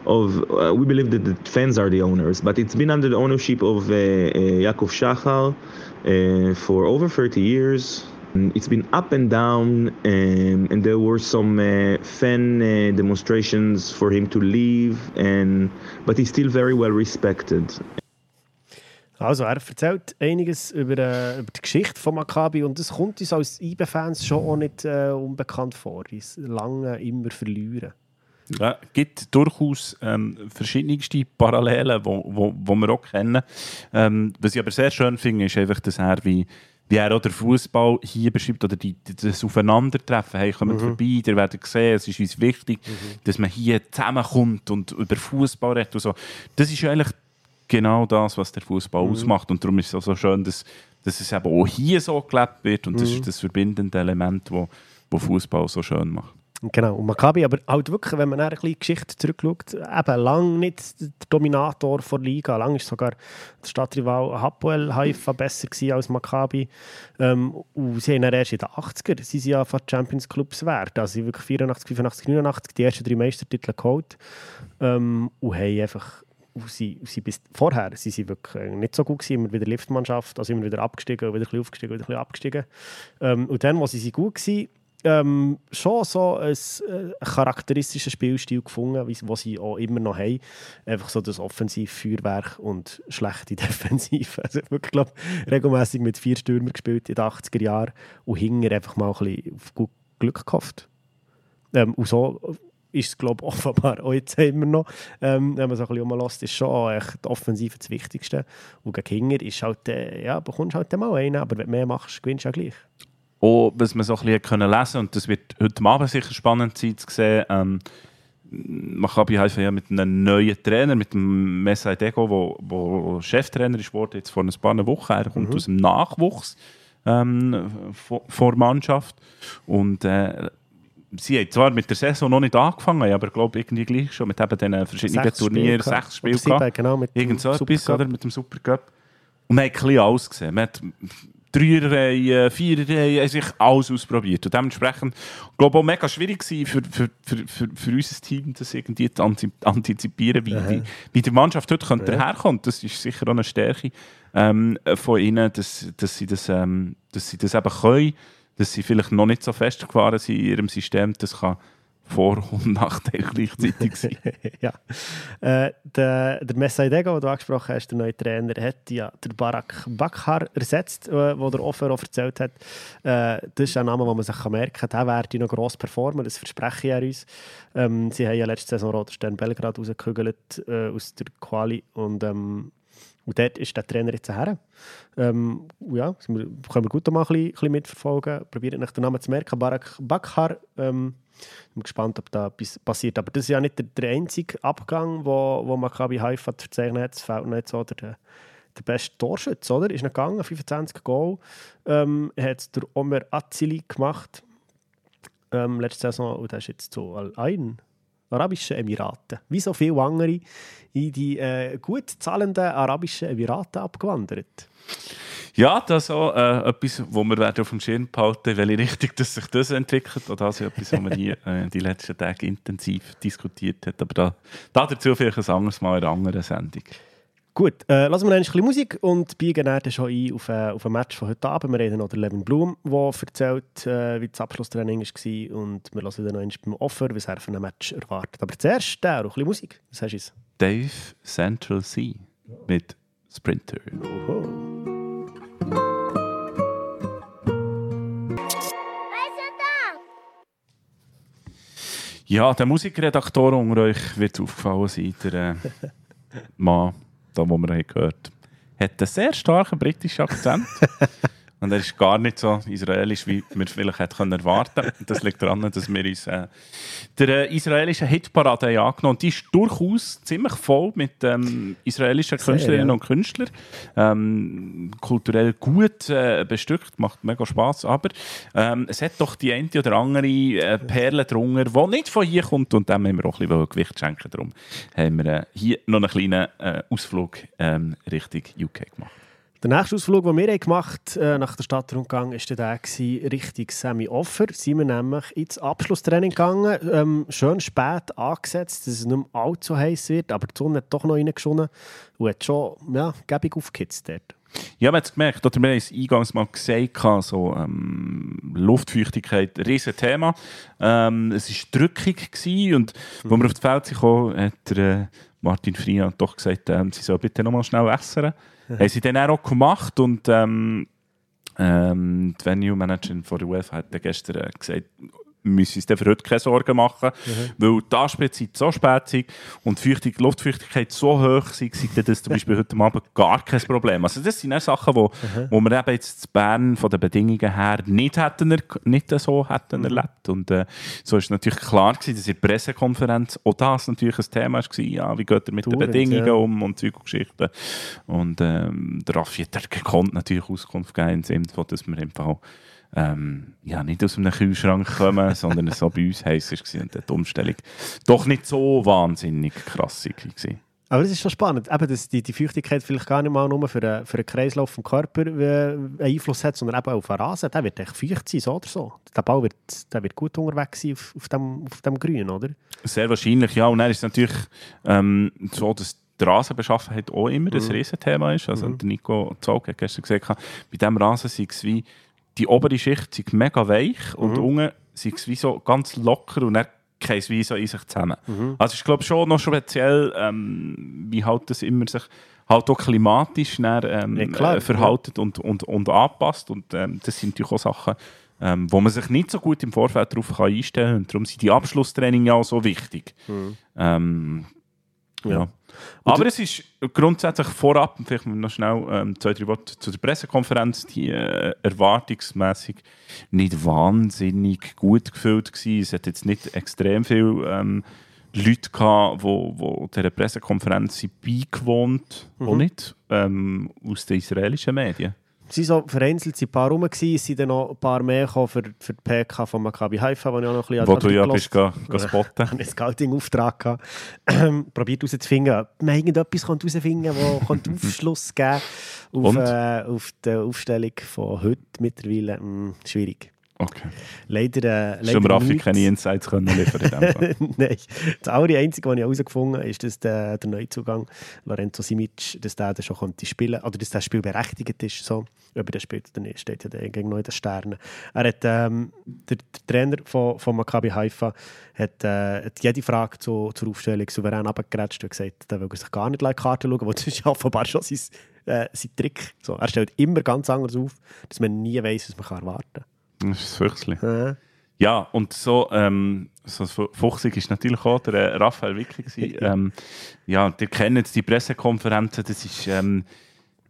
of uh, we believe that the fans are the owners, but it's been under the ownership of uh, uh, Yakov Shachar uh, for over 30 years. It's been up and down, um, and there were some uh, fan uh, demonstrations for him to leave, and but he's still very well respected. Also, er erzählt einiges über, äh, über die Geschichte von Maccabi und das kommt uns als IBE-Fans schon auch nicht äh, unbekannt vor, es lange immer verlieren. Ja, es gibt durchaus ähm, verschiedenste Parallelen, die wo, wo, wo wir auch kennen. Ähm, was ich aber sehr schön finde, ist einfach, dass er wie, wie er auch der Fußball hier beschreibt oder die, das Aufeinandertreffen. Hey, kommt mhm. vorbei, ihr werdet sehen, es ist uns wichtig, mhm. dass man hier zusammenkommt und über Fußball redet und so. Das ist eigentlich genau das, was der Fußball mhm. ausmacht und darum ist es auch so schön, dass, dass es eben auch hier so gelebt wird und das ist mhm. das verbindende Element, das Fußball so schön macht. Genau, und Maccabi, aber halt wirklich, wenn man eine kleine Geschichte zurückschaut, eben lang nicht der Dominator der Liga, lang ist sogar der Stadtrival Hapoel Haifa besser als Maccabi. Ähm, und sie haben erst in den 80er, sie sind ja von Champions Clubs wert, also sie wirklich 84, 85, 89 die ersten drei Meistertitel geholt ähm, und haben einfach und sie, sie bis vorher sie sind wirklich nicht so gut gewesen, immer wieder Liftmannschaft, also immer wieder abgestiegen, wieder ein aufgestiegen, wieder ein abgestiegen. Ähm, und dann, wo sie gut waren, ähm, schon so ein, äh, charakteristisches Spielstil gefunden, was sie auch immer noch haben. Einfach so das Offensivfeuerwerk und schlechte (laughs) Defensive. Also wirklich, glaube regelmäßig mit vier Stürmern gespielt in den 80er Jahren und hinger einfach mal ein bisschen auf gut Glück gehofft. Ähm, und so ist es, glaube ich, offenbar auch jetzt immer noch, ähm, wenn man so ein bisschen umlässt, ist schon echt die Offensive das Wichtigste. Und gegen Hinger ist halt, äh, ja, bekommst halt mal einen, aber wenn du mehr machst, gewinnst du ja gleich auch, was man so ein bisschen können lesen und das wird heute Abend sicher spannend sein zu sehen, ähm, Maccabi Haifa ja mit einem neuen Trainer, mit dem Messai Dego, wo, wo Cheftrainer ist worden jetzt vor ein paar Wochen. Er kommt mhm. aus dem Nachwuchs ähm, vor, Mannschaft und äh, sie haben zwar mit der Saison noch nicht angefangen, aber ich glaube irgendwie gleich schon mit eben diesen verschiedenen sechs Turnieren, Spiel sechs Spiele gehabt. Genau, mit Irgend so etwas, oder? Mit dem Supercup. Und man hat ein bisschen alles gesehen. Man hat Dreierreihen, Viererreihen, sich alles ausprobiert. Und dementsprechend, ich glaube auch mega schwierig für, für, für, für, für unser Team, das irgendwie zu antizipieren, wie, wie, wie die Mannschaft heute könnte ja. herkommt. Das ist sicher auch eine Stärke ähm, von ihnen, dass, dass, sie das, ähm, dass sie das eben können, dass sie vielleicht noch nicht so festgefahren sind in ihrem System, das kann vor- und Nachteil gleichzeitig sein. (laughs) ja. Äh, der, der Messaidego, den du angesprochen hast, der neue Trainer, hat ja der Barak Bakhar ersetzt, äh, wo der Offer erzählt hat. Äh, das ist ein Name, den man sich merken kann. Der werde noch gross performen, das verspreche ich uns. Ähm, sie haben ja letzte Saison Roter Stern Belgrad rausgekügelt äh, aus der Quali und ähm, und dort ist der Trainer jetzt her. Ähm, ja, können wir gut mal ein bisschen, mitverfolgen. Probiert nach den Namen zu merken. Barak Bakhar. Ähm, ich bin gespannt, ob da etwas passiert. Aber das ist ja nicht der, der einzige Abgang, wo, wo Maccabi Haifa zu verzeichnen hat. Es fehlt nicht so der, der beste Torschütze, oder? Ist nicht gegangen, 25 Goal. Ähm, hat der Omer Azili gemacht. Ähm, letzte Saison, und der ist jetzt zu Al-Ain, Arabischen Emiraten. Wie so viele andere in die äh, gut zahlenden Arabischen Emiraten abgewandert. Ja, das ist auch äh, etwas, wo wir auf dem Schirm behalten welche Richtung dass sich das entwickelt. Und das ist etwas, was man hier (laughs) äh, die letzten Tage intensiv diskutiert hat. Aber da, da dazu vielleicht ein anderes Mal in einer anderen Sendung. Gut, äh, lassen wir ein bisschen Musik und biegen dann schon ein auf, äh, auf ein Match von heute Abend. Wir reden noch der Levin Blum, der erzählt, äh, wie das Abschlusstraining war und wir hören dann noch beim Offer, was er für ein Match erwartet. Aber zuerst auch ein bisschen Musik. Was hast du? Dave Central C mit Sprinter. Oho. Ja, der Musikredaktor unter euch wird aufgefallen sein, der äh, (laughs) Mann, da, wo wir gehört hat einen sehr starken britischen Akzent. (laughs) Und er ist gar nicht so israelisch, wie wir vielleicht hätten erwarten können. Das liegt daran, dass wir uns äh, der äh, israelischen Hitparade haben angenommen Die ist durchaus ziemlich voll mit ähm, israelischen Künstlerinnen und Künstlern. Ähm, kulturell gut äh, bestückt, macht mega Spaß. Aber ähm, es hat doch die eine oder andere äh, Perle drunter, die nicht von hier kommt. Und dem haben wir auch ein bisschen Gewicht schenken. Darum haben wir äh, hier noch einen kleinen äh, Ausflug ähm, Richtung UK gemacht. Der nächste Ausflug, den wir gemacht haben, äh, nach der Stadtrundgang, war der Richtung Semi-Offer. Sind wir nämlich ins Abschlusstraining gegangen. Ähm, schön spät angesetzt, dass es nicht mehr allzu heiß wird, aber die Sonne hat doch noch reingeschonnen und hat schon ja, gäbig aufgehitzt dort. Ja, man hat es gemerkt, oder wir haben es eingangs mal gesagt, so, ähm, Luftfeuchtigkeit, ein riesen Thema. Ähm, es war drückig gewesen und mhm. als wir auf das Feld kamen, hat der, äh, Martin Fria doch gesagt, ähm, sie sollen bitte nochmal schnell essen. (laughs) Haben sie dann auch gemacht und ähm, ähm, die Venue-Managerin von der UEFA hat gestern äh, gesagt, müssen uns für heute keine Sorgen machen, mhm. weil die Anspielzeit so spät ist und die Luftfeuchtigkeit so hoch ist, dass das zum (laughs) Beispiel heute Abend gar kein Problem Also das sind auch Sachen, wo, mhm. wo wir eben jetzt in Bern von den Bedingungen her nicht, hätten, nicht so hätten mhm. erlebt. Und äh, so ist natürlich klar gewesen, dass in der Pressekonferenz auch das natürlich ein Thema war, ja, wie geht er mit Touren, den Bedingungen ja. um und Zeug und Geschichten. Und ähm, der Raffi hat gekonnt natürlich Auskunft geben, dass wir im Fall ähm, ja, nicht aus einem Kühlschrank kommen, (laughs) sondern so bei uns heiß war und die Umstellung doch nicht so wahnsinnig krass war. Aber das ist schon spannend, eben, dass die, die Feuchtigkeit vielleicht gar nicht mal nur für einen, für einen Kreislauf im Körper äh, Einfluss hat, sondern eben auf den Rasen. Der wird echt feucht sein, so oder so. Der Ball wird, der wird gut unterwegs sein auf, auf, dem, auf dem Grün, oder? Sehr wahrscheinlich, ja. Und dann ist es natürlich ähm, so, dass die Rasenbeschaffenheit auch immer mhm. ein Riesenthema ist. Also mhm. Nico Zog hat gestern gesagt, bei diesem Rasen sei es wie die obere Schicht ist mega weich und mhm. unten ist es wie so ganz locker und dann es wie so in sich zusammen. Mhm. Also ich glaube schon noch speziell, ähm, wie halt das immer sich halt auch klimatisch dann, ähm, ja, klar, äh, verhaltet ja. und, und, und anpasst und ähm, das sind natürlich auch Sachen, ähm, wo man sich nicht so gut im Vorfeld darauf kann einstellen kann und darum sind die Abschlusstraining ja auch so wichtig. Mhm. Ja. Aber es ist grundsätzlich vorab, vielleicht noch schnell ähm, zwei, drei Worte zu der Pressekonferenz, die äh, erwartungsmäßig nicht wahnsinnig gut gefüllt war. Es hat jetzt nicht extrem viele ähm, Leute gehabt, die, die dieser Pressekonferenz beigewohnt haben, mhm. auch nicht ähm, aus den israelischen Medien. Es waren so vereinzelt ein paar rum, es sind dann noch ein paar mehr für, für die PK von Maccabi Haifa, wo ich auch noch ein bisschen Wo du ja bist go, go (laughs) spotten. Ich einen Scouting-Auftrag ähm, Probiert herauszufinden, ob man irgendetwas herausfinden kann, das (laughs) Aufschluss geben auf, äh, auf die Aufstellung von heute mittlerweile. Mh, hm, schwierig. Okay. Leider, äh, leider Schon Raffi keine Insights können liefern (laughs) Nein. Das Einzige, was ich herausgefunden habe, ist, dass der, der Neuzugang Lorenzo Simic, dass der schon konnte spielen oder dass das Spiel berechtigt ist. So. Ob er spielt oder nicht, steht ja gegen neun Sternen. Er hat, ähm, der, der, Trainer von, von Maccabi Haifa hat, äh, hat jede Frage zu, zur Aufstellung souverän abgegrätscht und gesagt, er will sich gar nicht like Karten schauen, weil das ist (laughs) offenbar schon sein, äh, sein Trick. So, er stellt immer ganz anders auf, dass man nie weiß, was man erwarten kann. Das ist fürchterlich. Ja. ja, und so, ähm, so fuchsig ist natürlich auch der äh, Raphael Wickel. ähm, ja, ihr kennt die Pressekonferenzen, das ist... Ähm,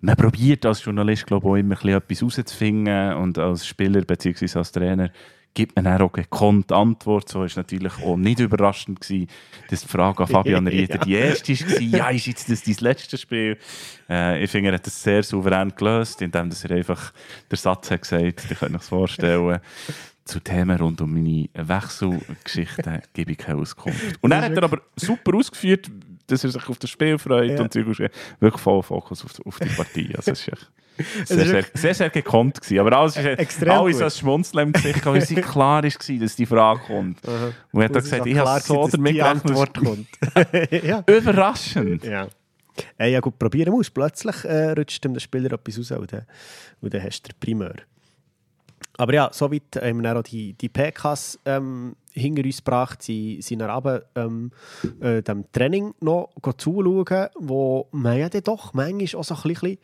man probiert als Journalist glaube ich, auch immer etwas herauszufinden und als Spieler bzw. als Trainer gibt man auch gekonnt Antwort. So war natürlich auch nicht überraschend, gewesen, dass die Frage an Fabian (laughs) Rieder die erste war. Ja, ist jetzt das dein letztes Spiel? Äh, ich finde, er hat das sehr souverän gelöst, indem er einfach den Satz hat gesagt, ich könnte mir vorstellen, zu Themen rund um meine Wechselgeschichte gebe ich keine Auskunft. Und er hat er aber super ausgeführt, dass er sich auf das Spiel freut ja. und wirklich voll Fokus auf, auf die Partie. Also, ist sehr, sehr, sehr, sehr gekonnt gewesen. Aber alles ist Extrem alles als Schmunzeln im Gesicht, weil es (laughs) klar war, dass die Frage kommt. Uh Und er hat gesagt, ich habe so damit gerechnet, kommt. (laughs) (laughs) ja. Überraschend. Ja. Äh, ja gut, probieren muss. Plötzlich äh, rutscht dem der Spieler etwas raus und dann, und dann hast du den Primär. Aber ja, soweit haben wir auch die, die PKs ähm, hinter uns gebracht. Sie sind dann aber ähm, äh, dem Training noch zuschauen, wo man ja doch manchmal auch so ein bisschen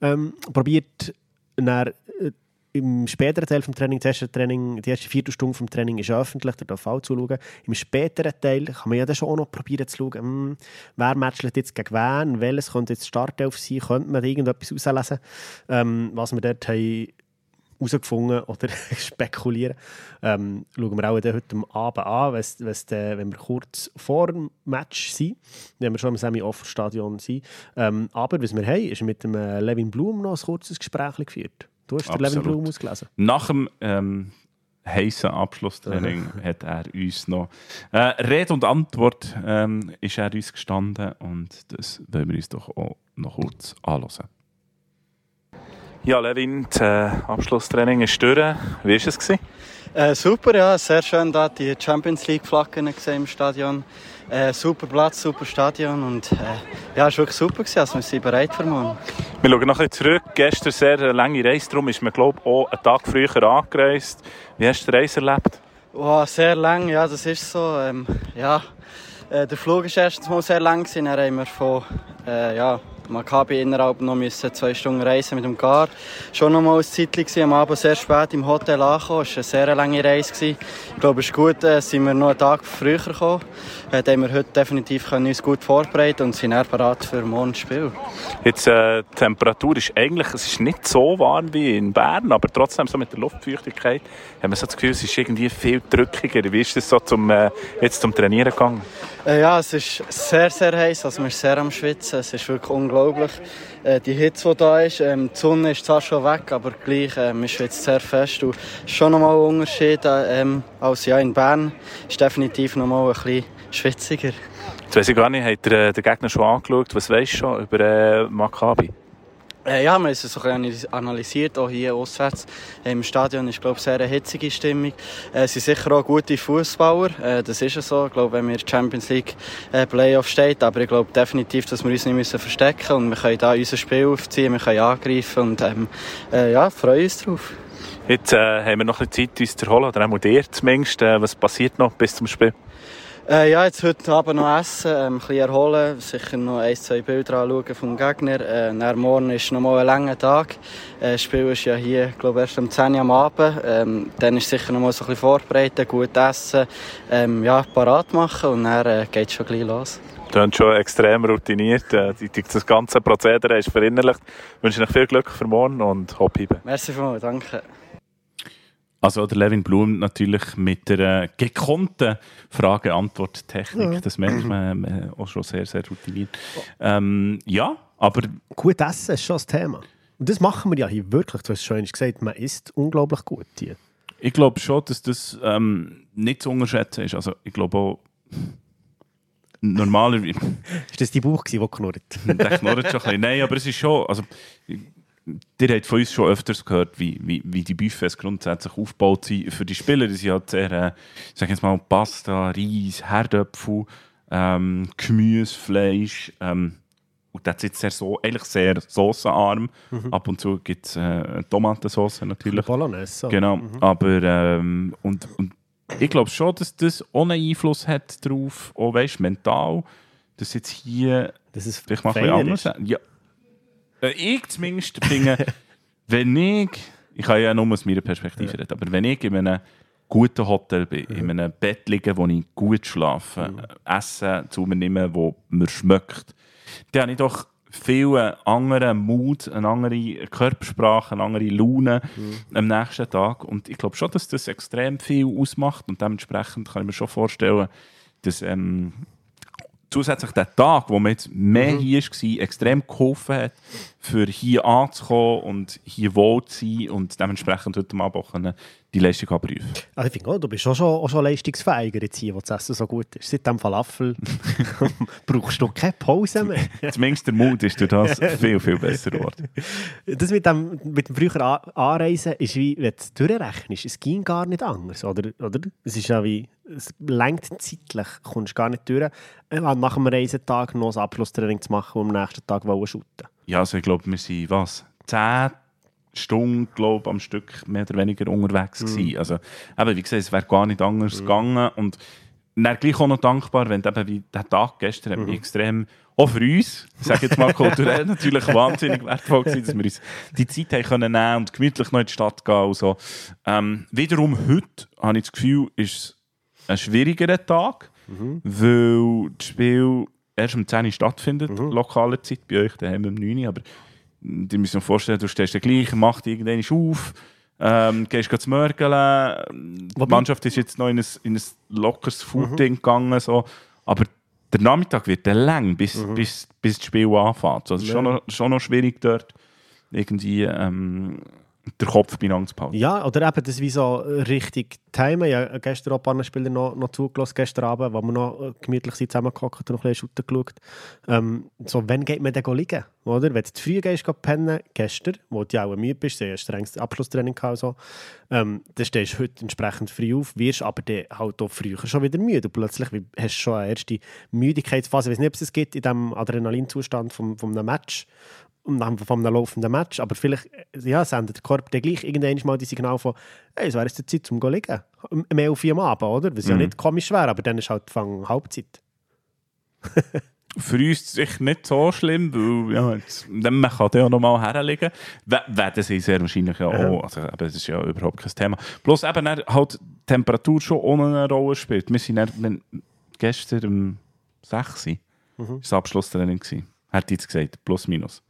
ähm, probiert, dann, äh, im späteren Teil des Trainings, erste Training, die erste Viertelstunde des Trainings ist öffentlich, da darf auch zuschauen. Im späteren Teil kann man ja dann schon auch noch probieren zu schauen, mh, hm, wer matcht jetzt gegen wen, welches könnte jetzt Startelf sein, könnte man da irgendetwas auslesen, ähm, was wir dort haben herausgefunden oder (laughs) spekulieren. Ähm, schauen wir auch heute Abend an, wenn's, wenn's de, wenn wir kurz vor dem Match sind, wenn wir schon im Semi-Off-Stadion sind. Ähm, aber was wir haben, ist mit dem äh, Levin Blum noch ein kurzes Gespräch geführt. Du hast den Levin Blum ausgelesen. Nach dem ähm, heißen Abschlusstraining hat er uns noch äh, Rede und Antwort ähm, ist er uns gestanden und das wollen wir uns doch auch noch kurz anschauen. Ja, Levin, das äh, Abschlusstraining ist durch. Wie war es? Äh, super, ja. Sehr schön, da die Champions League-Flaggen im Stadion. Äh, super Platz, super Stadion und äh, ja, es war wirklich super, gewesen, also wir sind bereit für morgen. Wir schauen noch ein bisschen zurück. Gestern sehr eine lange Reise, darum ist man glaube ich auch einen Tag früher angereist. Wie hast du die Reise erlebt? Oh, sehr lang, ja, das ist so. Ähm, ja, äh, der Flug war erstens mal sehr lang, dann haben wir von äh, ja, Maccabi innerhalb noch müssen zwei Stunden reisen mit dem Gar. Schon noch mal ein Zeitchen am Abend sehr spät im Hotel angekommen. Es war eine sehr lange Reise. Ich glaube, es ist gut, äh, sind wir noch einen Tag früher gekommen. Äh, haben wir heute definitiv können uns gut vorbereiten und sind dann bereit für morgen Spiel. Jetzt, äh, die Temperatur ist eigentlich, es ist nicht so warm wie in Bern, aber trotzdem so mit der Luftfeuchtigkeit haben wir so das Gefühl, es ist irgendwie viel drückiger. Wie ist es so zum, äh, jetzt zum Trainieren gegangen? Äh, ja, es ist sehr, sehr heiß. Also man ist sehr am Schwitzen. Es ist wirklich unglaublich. Äh, die Hitze, die da ist, ähm, die Sonne ist zwar schon weg, aber gleich äh, man schwitzt sehr fest. Und schon nochmal ein Unterschied äh, ähm, als ja, in Bern. Ist definitiv nochmal ein bisschen schwitziger. Jetzt weiss ich gar nicht, hat der, der Gegner schon angeschaut? Was weisst du schon über äh, Maccabi? Äh, ja, wir haben es so ein bisschen analysiert, auch hier auswärts. Im Stadion ist, glaube ich, sehr eine hitzige Stimmung. Äh, sie sind sicher auch gute Fußballer, äh, das ist ja so. Ich glaube, wenn wir Champions League äh, Playoff steht, aber ich glaube definitiv, dass wir uns nicht müssen verstecken müssen und wir können da unser Spiel aufziehen, wir können angreifen und ähm, äh, ja, freuen uns drauf. Jetzt äh, haben wir noch ein bisschen Zeit, uns zu erholen, oder auch dir zumindest. Äh, was passiert noch bis zum Spiel? Äh, ja, jetzt heute Abend noch essen, ähm, ein bisschen erholen, sicher noch ein, zwei Bilder anschauen vom Gegner. Äh, dann morgen ist noch mal ein langer Tag. Äh, das Spiel ist ja hier, glaube erst um 10 Uhr am Abend. Ähm, dann ist sicher noch mal so ein bisschen vorbereiten, gut essen, ähm, ja, parat machen und dann äh, geht es schon gleich los. Du hast schon extrem routiniert. Äh, das ganze Prozedere ist verinnerlicht. Ich wünsche dir viel Glück für morgen und hopp Merci vielmals, danke. Also der Levin Blum natürlich mit der gekonnten Frage-Antwort-Technik. Ja. Das merkt man äh, auch schon sehr, sehr routiniert. Ähm, ja, aber... Gut essen ist schon das Thema. Und das machen wir ja hier wirklich. Du hast schon gesagt, man isst unglaublich gut hier. Ich glaube schon, dass das ähm, nicht zu unterschätzen ist. Also ich glaube auch... Normalerweise... ist das die Bauch, der knurrt? der knurrt schon ein bisschen. Nein, aber es ist schon... Also, Ihr habt von uns schon öfters gehört, wie, wie, wie die Buffets grundsätzlich aufgebaut sind für die Spieler. Sie haben sehr, äh, sag jetzt mal, Pasta, Reis, Herdöpfel, ähm, Gemüse, Fleisch. Ähm, und das ist sehr so, eigentlich sehr soßenarm. Mhm. Ab und zu gibt es äh, Tomatensauce natürlich. Bolognese. Genau. Mhm. Aber ähm, und, und ich glaube schon, dass das einen Einfluss hat darauf, auch weißt, mental, dass jetzt hier das ist vielleicht mal ein bisschen anders Ja, äh, ich zumindest finde, (laughs) wenn ich, ich kann ja nur aus meiner Perspektive ja. reden, aber wenn ich in einem guten Hotel bin, mhm. in einem Bett liege, wo ich gut schlafe, mhm. Essen zu mir nehme, wo mir schmeckt, dann habe ich doch viel anderen Mut, eine andere Körpersprache, eine andere Laune mhm. am nächsten Tag. Und ich glaube schon, dass das extrem viel ausmacht und dementsprechend kann ich mir schon vorstellen, dass ähm, zusätzlich der Tag, wo man jetzt mehr mhm. hier war, extrem geholfen hat, für hier anzukommen und hier wohl zu sein und dementsprechend heute Abend auch die Leistung abrufen. Also ich finde auch, du bist auch schon, auch schon leistungsfähiger jetzt hier, wo das Essen so gut ist. Seit dem Falafel (laughs) (laughs) brauchst du keine Pause mehr. (laughs) Zumindest der Mut ist durch das viel, viel besser geworden. Das mit dem, mit dem früher Anreisen ist wie, wenn du durchrechnest, es ging gar nicht anders, oder? oder? Es ist ja wie, es lenkt zeitlich, kommst gar nicht durch, äh, nach einem Reisetag noch ein Abschlusstraining zu machen und am nächsten Tag shooten Ja, also ich glaube, wir sind, was, 10 Stunden, glaube am Stück mehr oder weniger unterwegs mhm. gewesen. Also, eben, wie gesagt, es wäre gar nicht anders mhm. gegangen und dann gleich auch noch dankbar, wenn eben wie der Tag gestern mhm. extrem, auch für uns, ich sage jetzt mal kulturell, (laughs) natürlich wahnsinnig wertvoll gewesen, dass wir uns die Zeit haben können nehmen und gemütlich noch in die Stadt gehen und so. Ähm, wiederum heute habe ich das Gefühl, ist es ein schwierigerer Tag, mhm. weil das Spiel erst um 10 Uhr stattfindet, mhm. lokaler Zeit, bei euch daheim um 9 Uhr, aber ihr müsst euch vorstellen, du stehst gleich, machst irgendwann auf, ähm, gehst zu mörgeln. Die Mannschaft ist jetzt noch in ein, in ein lockeres Footing mhm. gegangen, so. aber der Nachmittag wird dann lang, bis, mhm. bis, bis das Spiel anfängt. Also es ist schon, noch, schon noch schwierig dort irgendwie ähm, der Kopf zu behalten. Ja, oder eben das wie so richtig timen. Ich habe gestern auch ein paar Spieler noch, noch zugelassen, gestern Abend, wo wir noch gemütlich sind zusammengehockt und noch ein bisschen geschaut. Ähm, so, wann geht man denn liegen? Oder? Wenn du zu früh gehst, pennen, gestern, wo du auch müde bist, du hast strenges Abschlusstraining gehabt, so, ähm, dann stehst du heute entsprechend früh auf, wirst aber dann halt auch früher schon wieder müde. Und plötzlich hast du schon eine erste Müdigkeitsphase. Ich weiß nicht, ob es das gibt in diesem Adrenalinzustand von, von einem Match nach von einem laufenden Match. Aber vielleicht ja, sendet der Körper dann gleich irgendwann mal die Signal von, hey, es wäre jetzt die Zeit zum liegen. Mehr auf am Abend, oder? Was mhm. ja nicht komisch wäre, aber dann ist halt Fang Halbzeit. (laughs) Für uns sicher nicht so schlimm, weil ja, jetzt, man kann ja noch mal herlegen. Werden sie sehr wahrscheinlich ja auch. Also, das ist ja überhaupt kein Thema. Bloß eben halt die Temperatur schon ohne eine Rolle spielt. Wir sind dann, gestern um 6 Uhr mhm. das Abschlusstraining. Hat jetzt gesagt, plus minus.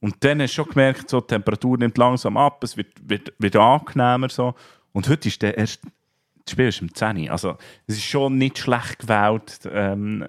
Und dann hast du schon gemerkt, so, die Temperatur nimmt langsam ab, es wird, wird, wird angenehmer. So. Und heute ist der erst, das Spiel ist um 10 Uhr. Also es ist schon nicht schlecht gewählt, ähm,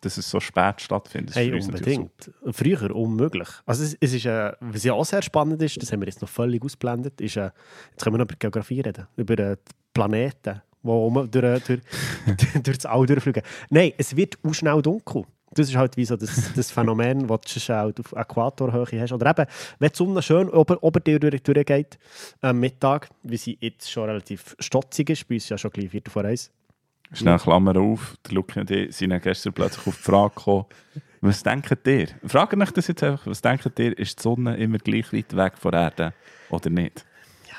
dass es so spät stattfindet. Hey, unbedingt. Früher unmöglich. Also es, es ist, äh, was ja auch sehr spannend ist, das haben wir jetzt noch völlig ausblendet, ist, äh, jetzt können wir noch über Geografie reden, über äh, Planeten, die durch, durch, (laughs) durch, durch das All durchfliegen. Nein, es wird auch schnell dunkel. Das ist halt wie so das, das Phänomen, (laughs) das du halt auf Äquatorhöhe hast. Oder eben, wenn die Sonne schön ober, ober dir durch, durchgeht, am Mittag, wie sie jetzt schon relativ stotzig ist, bei uns ja schon gleich Viertel vor eins. Schnell Klammer auf, der Luke und ich sind gestern plötzlich auf die Frage gekommen, was denkt ihr? Frage euch das jetzt einfach, was denkt ihr, ist die Sonne immer gleich weit weg von der Erde oder nicht?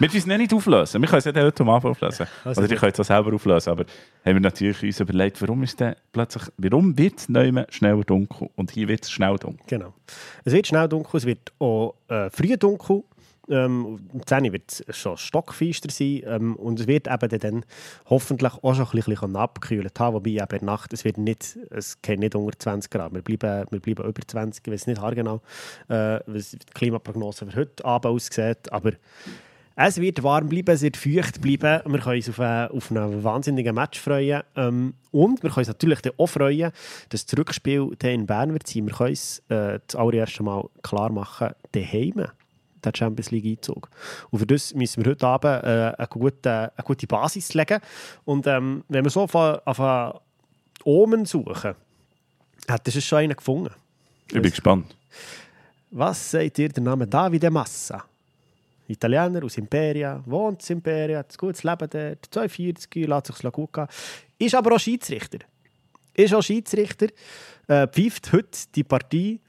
Wir müssen es nicht auflösen. Wir können es nicht heute mal auflösen. Also Oder ich könnte es selber auflösen. Aber haben wir natürlich uns überlegt, warum ist denn plötzlich, warum wird es neu schneller dunkel und hier wird es schnell dunkel? Genau. Es wird schnell dunkel, es wird auch äh, früh dunkel. Ähm, um 10 Uhr wird es schon stockfeister sein ähm, und es wird eben dann hoffentlich auch schon ein bisschen abgekühlt haben, wobei eben in der Nacht, es wird nicht, es geht nicht unter 20 Grad, wir bleiben, wir bleiben über 20, ich weiß nicht haargenau, äh, was die Klimaprognose für heute Abend aussieht, aber es wird warm bleiben, es wird feucht bleiben. Wir können uns auf, einen, auf einen wahnsinnigen Match freuen. Ähm, und wir können uns natürlich auch freuen, dass das Rückspiel in Bern wird sein. Wir können uns äh, das allererste Mal klar machen, daheim der Champions League Einzug. Und für das müssen wir heute Abend äh, eine, gute, eine gute Basis legen. Und ähm, wenn wir so auf, auf Omen suchen, hat es schon einen gefunden. Ich bin gespannt. Was sagt ihr der Name Davide Massa? Italiener aus Imperia, wohnt in Imperia, hat ein gutes Leben dort, 42, lässt sich gut gehen. Ist aber auch Schiedsrichter. Ist auch Schiedsrichter, äh, pfeift heute die Partie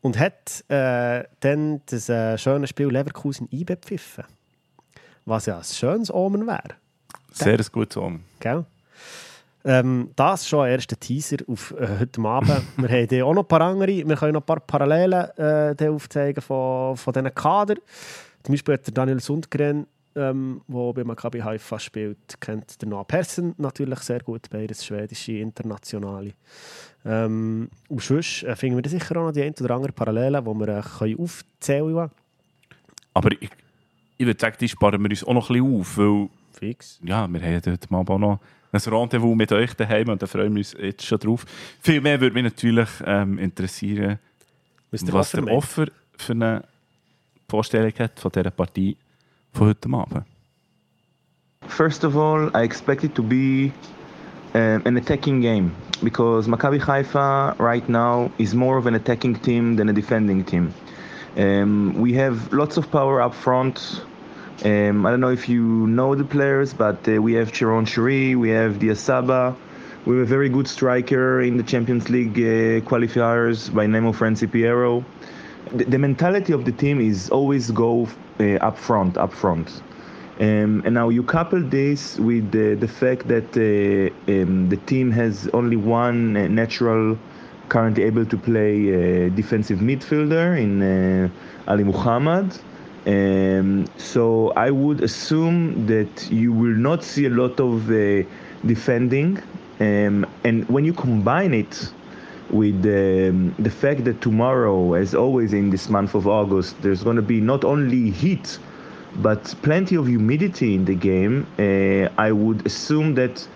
und hat äh, dann das äh, schöne Spiel Leverkusen eingepfiffen. Was ja ein schönes Omen wäre. Sehr ein gutes Omen. Gell? Ähm, das schon ein erster Teaser auf äh, heute Abend. (laughs) wir haben auch noch ein paar andere, wir können noch ein paar Parallelen äh, aufzeigen von, von diesen Kader. Zum Beispiel hat der Daniel Sundgren, ähm, der bei Maccabi Haifa spielt, kennt der Noah Persson natürlich sehr gut, beides schwedische Internationale. Ähm, und sonst äh, finden wir da sicher auch noch die ein oder andere Parallelen, die wir äh, können aufzählen können. Aber ich, ich würde sagen, die sparen wir uns auch noch ein bisschen auf, weil Fix. Ja, wir haben heute mal auch noch ein Rendezvous mit euch daheim und da freuen wir uns jetzt schon drauf. Viel mehr würde mich natürlich ähm, interessieren, was der Offer, der Offer für eine Vorstellung hat von dieser Partie von heute Abend? First of all, I expect it to be um, an attacking game because Maccabi Haifa right now is more of an attacking team than a defending team. Um, we have lots of power up front. Um, I don't know if you know the players, but uh, we have Chiron Shuri, we have Diasaba, we have a very good striker in the Champions League uh, qualifiers by name of Franci Piero the, mentality of the team is always go uh, up front, up front. Um, and now you couple this with the, the fact that uh, um, the team has only one uh, natural, currently able to play uh, defensive midfielder in uh, Ali Muhammad. Um, so I would assume that you will not see a lot of uh, defending. Um, and when you combine it with um, the fact that tomorrow, as always in this month of August, there's going to be not only heat, but plenty of humidity in the game. Uh, I would assume that,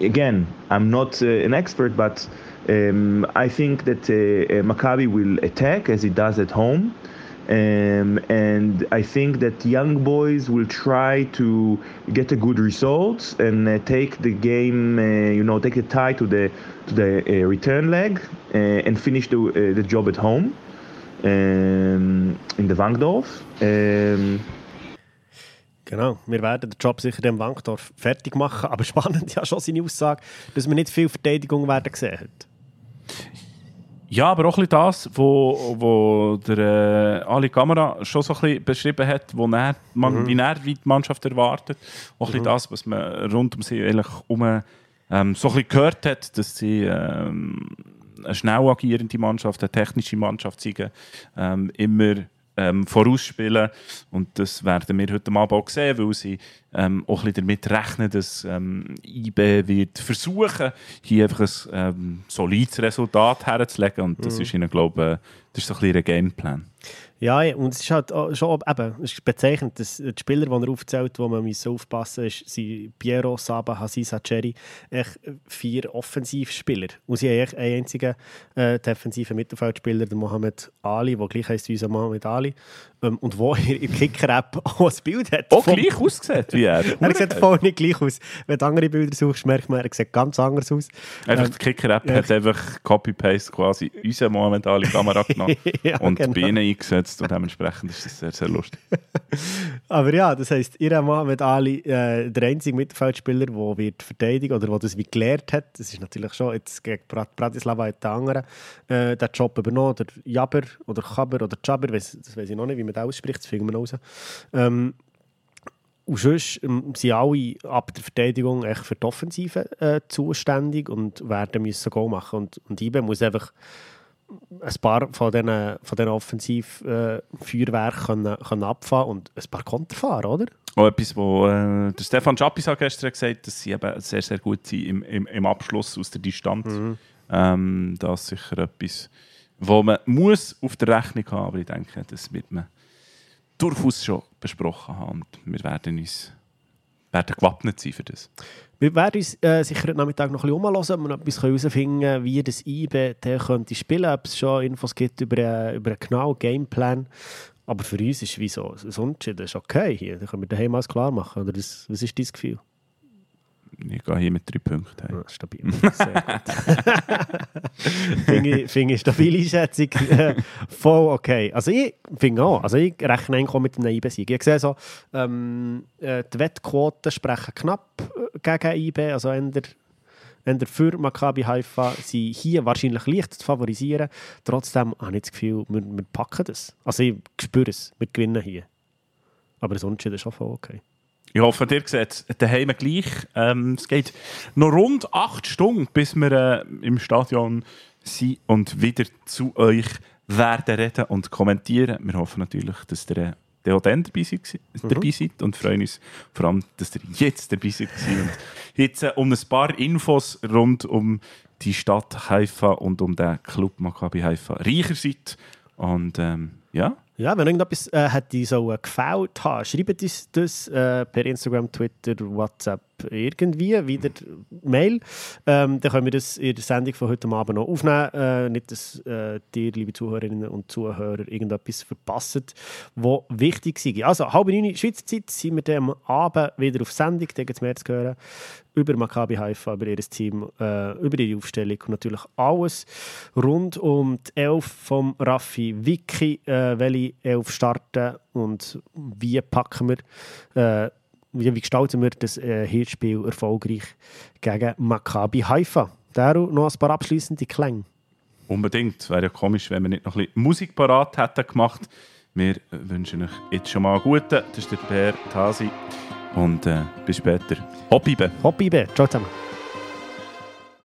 again, I'm not uh, an expert, but um, I think that uh, uh, Maccabi will attack as it does at home. Um, and I think that young boys will try to get a good result and uh, take the game, uh, you know, take the tie to the to the uh, return leg uh, and finish the uh, the job at home um, in the Wankdorf. Um, Genau, wir werden den Job sicher im Wankdorf fertig machen, aber (laughs) spannend ja schon seine Aussage, dass man nicht viel Verteidigung werden gesehen hat. Ja, aber auch ein bisschen das, wo, wo der äh, Ali Kamera schon so ein bisschen beschrieben hat, wo er, man, mhm. wie er wie die Mannschaft erwartet. Auch mhm. ein bisschen das, was man rund um sie eigentlich um, ähm, so ein bisschen gehört hat, dass sie ähm, eine schnell agierende Mannschaft, eine technische Mannschaft zeigen, ähm, immer ähm, vorausspielen. Und das werden wir heute Abend auch sehen, weil sie ähm, auch ein bisschen damit rechnen, dass ähm, IB wird versuchen, hier einfach ein ähm, solides Resultat herzulegen. Und das mhm. ist ihnen, glaube ich, das ist so ein bisschen ein Gameplan. Ja, und es ist halt schon eben, es ist bezeichnend, dass die Spieler, die er aufzählt, wo man muss aufpassen muss, sind Piero, Saba, Hasisa, Cherry, echt vier Offensivspieler. Und sie haben einen einzigen äh, defensiven Mittelfeldspieler, der Mohamed Ali, der gleich heisst wie unser Mohamed Ali, ähm, und wo in der Kicker-App (laughs) auch ein Bild hat. Auch gleich aussieht wie er. (laughs) er sieht voll nicht gleich aus. Wenn du andere Bilder suchst, merkt man, er sieht ganz anders aus. Einfach ähm, die Kicker-App hat einfach Copy-Paste quasi unsere Mohamed Ali-Kamera (laughs) genommen ja, und genau. Bienen eingesetzt und dementsprechend ist das sehr, sehr lustig. (laughs) Aber ja, das heisst, ihr Mohamed Ali, äh, der einzige Mittelfeldspieler, der wird verteidigen oder der das wie gelernt hat, das ist natürlich schon jetzt gegen Bratislava hat der andere äh, den Job übernommen, der Jaber oder Chaber oder Chaber, das weiß ich noch nicht, wie man das ausspricht, das finden wir raus. Ähm, und sonst ähm, sind alle ab der Verteidigung echt für die Offensive äh, zuständig und werden müssen Goal machen. Und, und IBE muss einfach ein paar von diesen, von diesen Offensivfeuerwerken können, können abfahren und ein paar Konter fahren, oder? Auch etwas, wo äh, der Stefan Chappis hat gestern gesagt dass sie eben sehr, sehr gut sind im, im, im Abschluss aus der Distanz. Mhm. Ähm, das ist sicher etwas, wo man muss auf der Rechnung haben, aber ich denke, das wird man durchaus schon besprochen haben und wir werden uns werden gewappnet sein für das. Wir werden uns äh, sicher heute Nachmittag noch ein bisschen umhören, wir etwas herausfinden wie das IB könnte spielen, ob es schon Infos gibt über, äh, über einen genauen Gameplan. Aber für uns ist wie so, ein Unentschieden ist okay hier, dann können wir daheim alles klar machen. Oder das, was ist dein Gefühl? Ich gehe hier mit drei Punkten. Ja, stabil. Sehr gut. (laughs) finde ich, find ich stabile Schätzung. (laughs) voll okay. Also ich finde auch, also ich rechne eigentlich auch mit einem IB-Sieg. Ich sehe so, ähm, äh, die Wettquoten sprechen knapp äh, gegen IB, also eher, eher für Maccabi Haifa sind hier wahrscheinlich leicht zu favorisieren. Trotzdem habe ich das Gefühl, wir, wir packen das. Also ich spüre es, wir gewinnen hier. Aber das Unentschieden ist auch voll okay. Ich hoffe, ihr seht es daheim gleich. Ähm, es geht noch rund acht Stunden, bis wir äh, im Stadion sind und wieder zu euch werden reden und kommentieren. Wir hoffen natürlich, dass ihr äh, auch dann dabei seid, mhm. dabei seid und freuen uns vor allem, dass ihr jetzt dabei seid. und jetzt äh, um ein paar Infos rund um die Stadt Haifa und um den Club Maccabi Haifa reicher seid. Und ähm, ja, ja, wenn irgendetwas äh, hätte so äh, gefällt schreibt uns das äh, per Instagram, Twitter, WhatsApp irgendwie, wieder Mail. Ähm, dann können wir das in der Sendung von heute Abend noch aufnehmen. Äh, nicht, dass äh, dir, liebe Zuhörerinnen und Zuhörer, irgendetwas verpassen, was wichtig ist. Also, halb neun Schweizer Zeit sind wir am Abend wieder auf Sendung. Da gibt es mehr zu hören über Maccabi Haifa, über ihr Team, äh, über ihre Aufstellung und natürlich alles rund um die Elf vom Raffi Wiki, äh, welche Elf starten und wie packen wir äh, wie, wie gestalten wir das äh, Hinspiel erfolgreich gegen Maccabi Haifa? Daru noch ein paar abschließende Klänge. Unbedingt. Es wäre ja komisch, wenn wir nicht noch ein bisschen Musik parat hätten gemacht. Wir wünschen euch jetzt schon mal einen guten. Das ist der Per Tasi. Und äh, bis später. Hoppibe. Hoppibe. Ciao zusammen.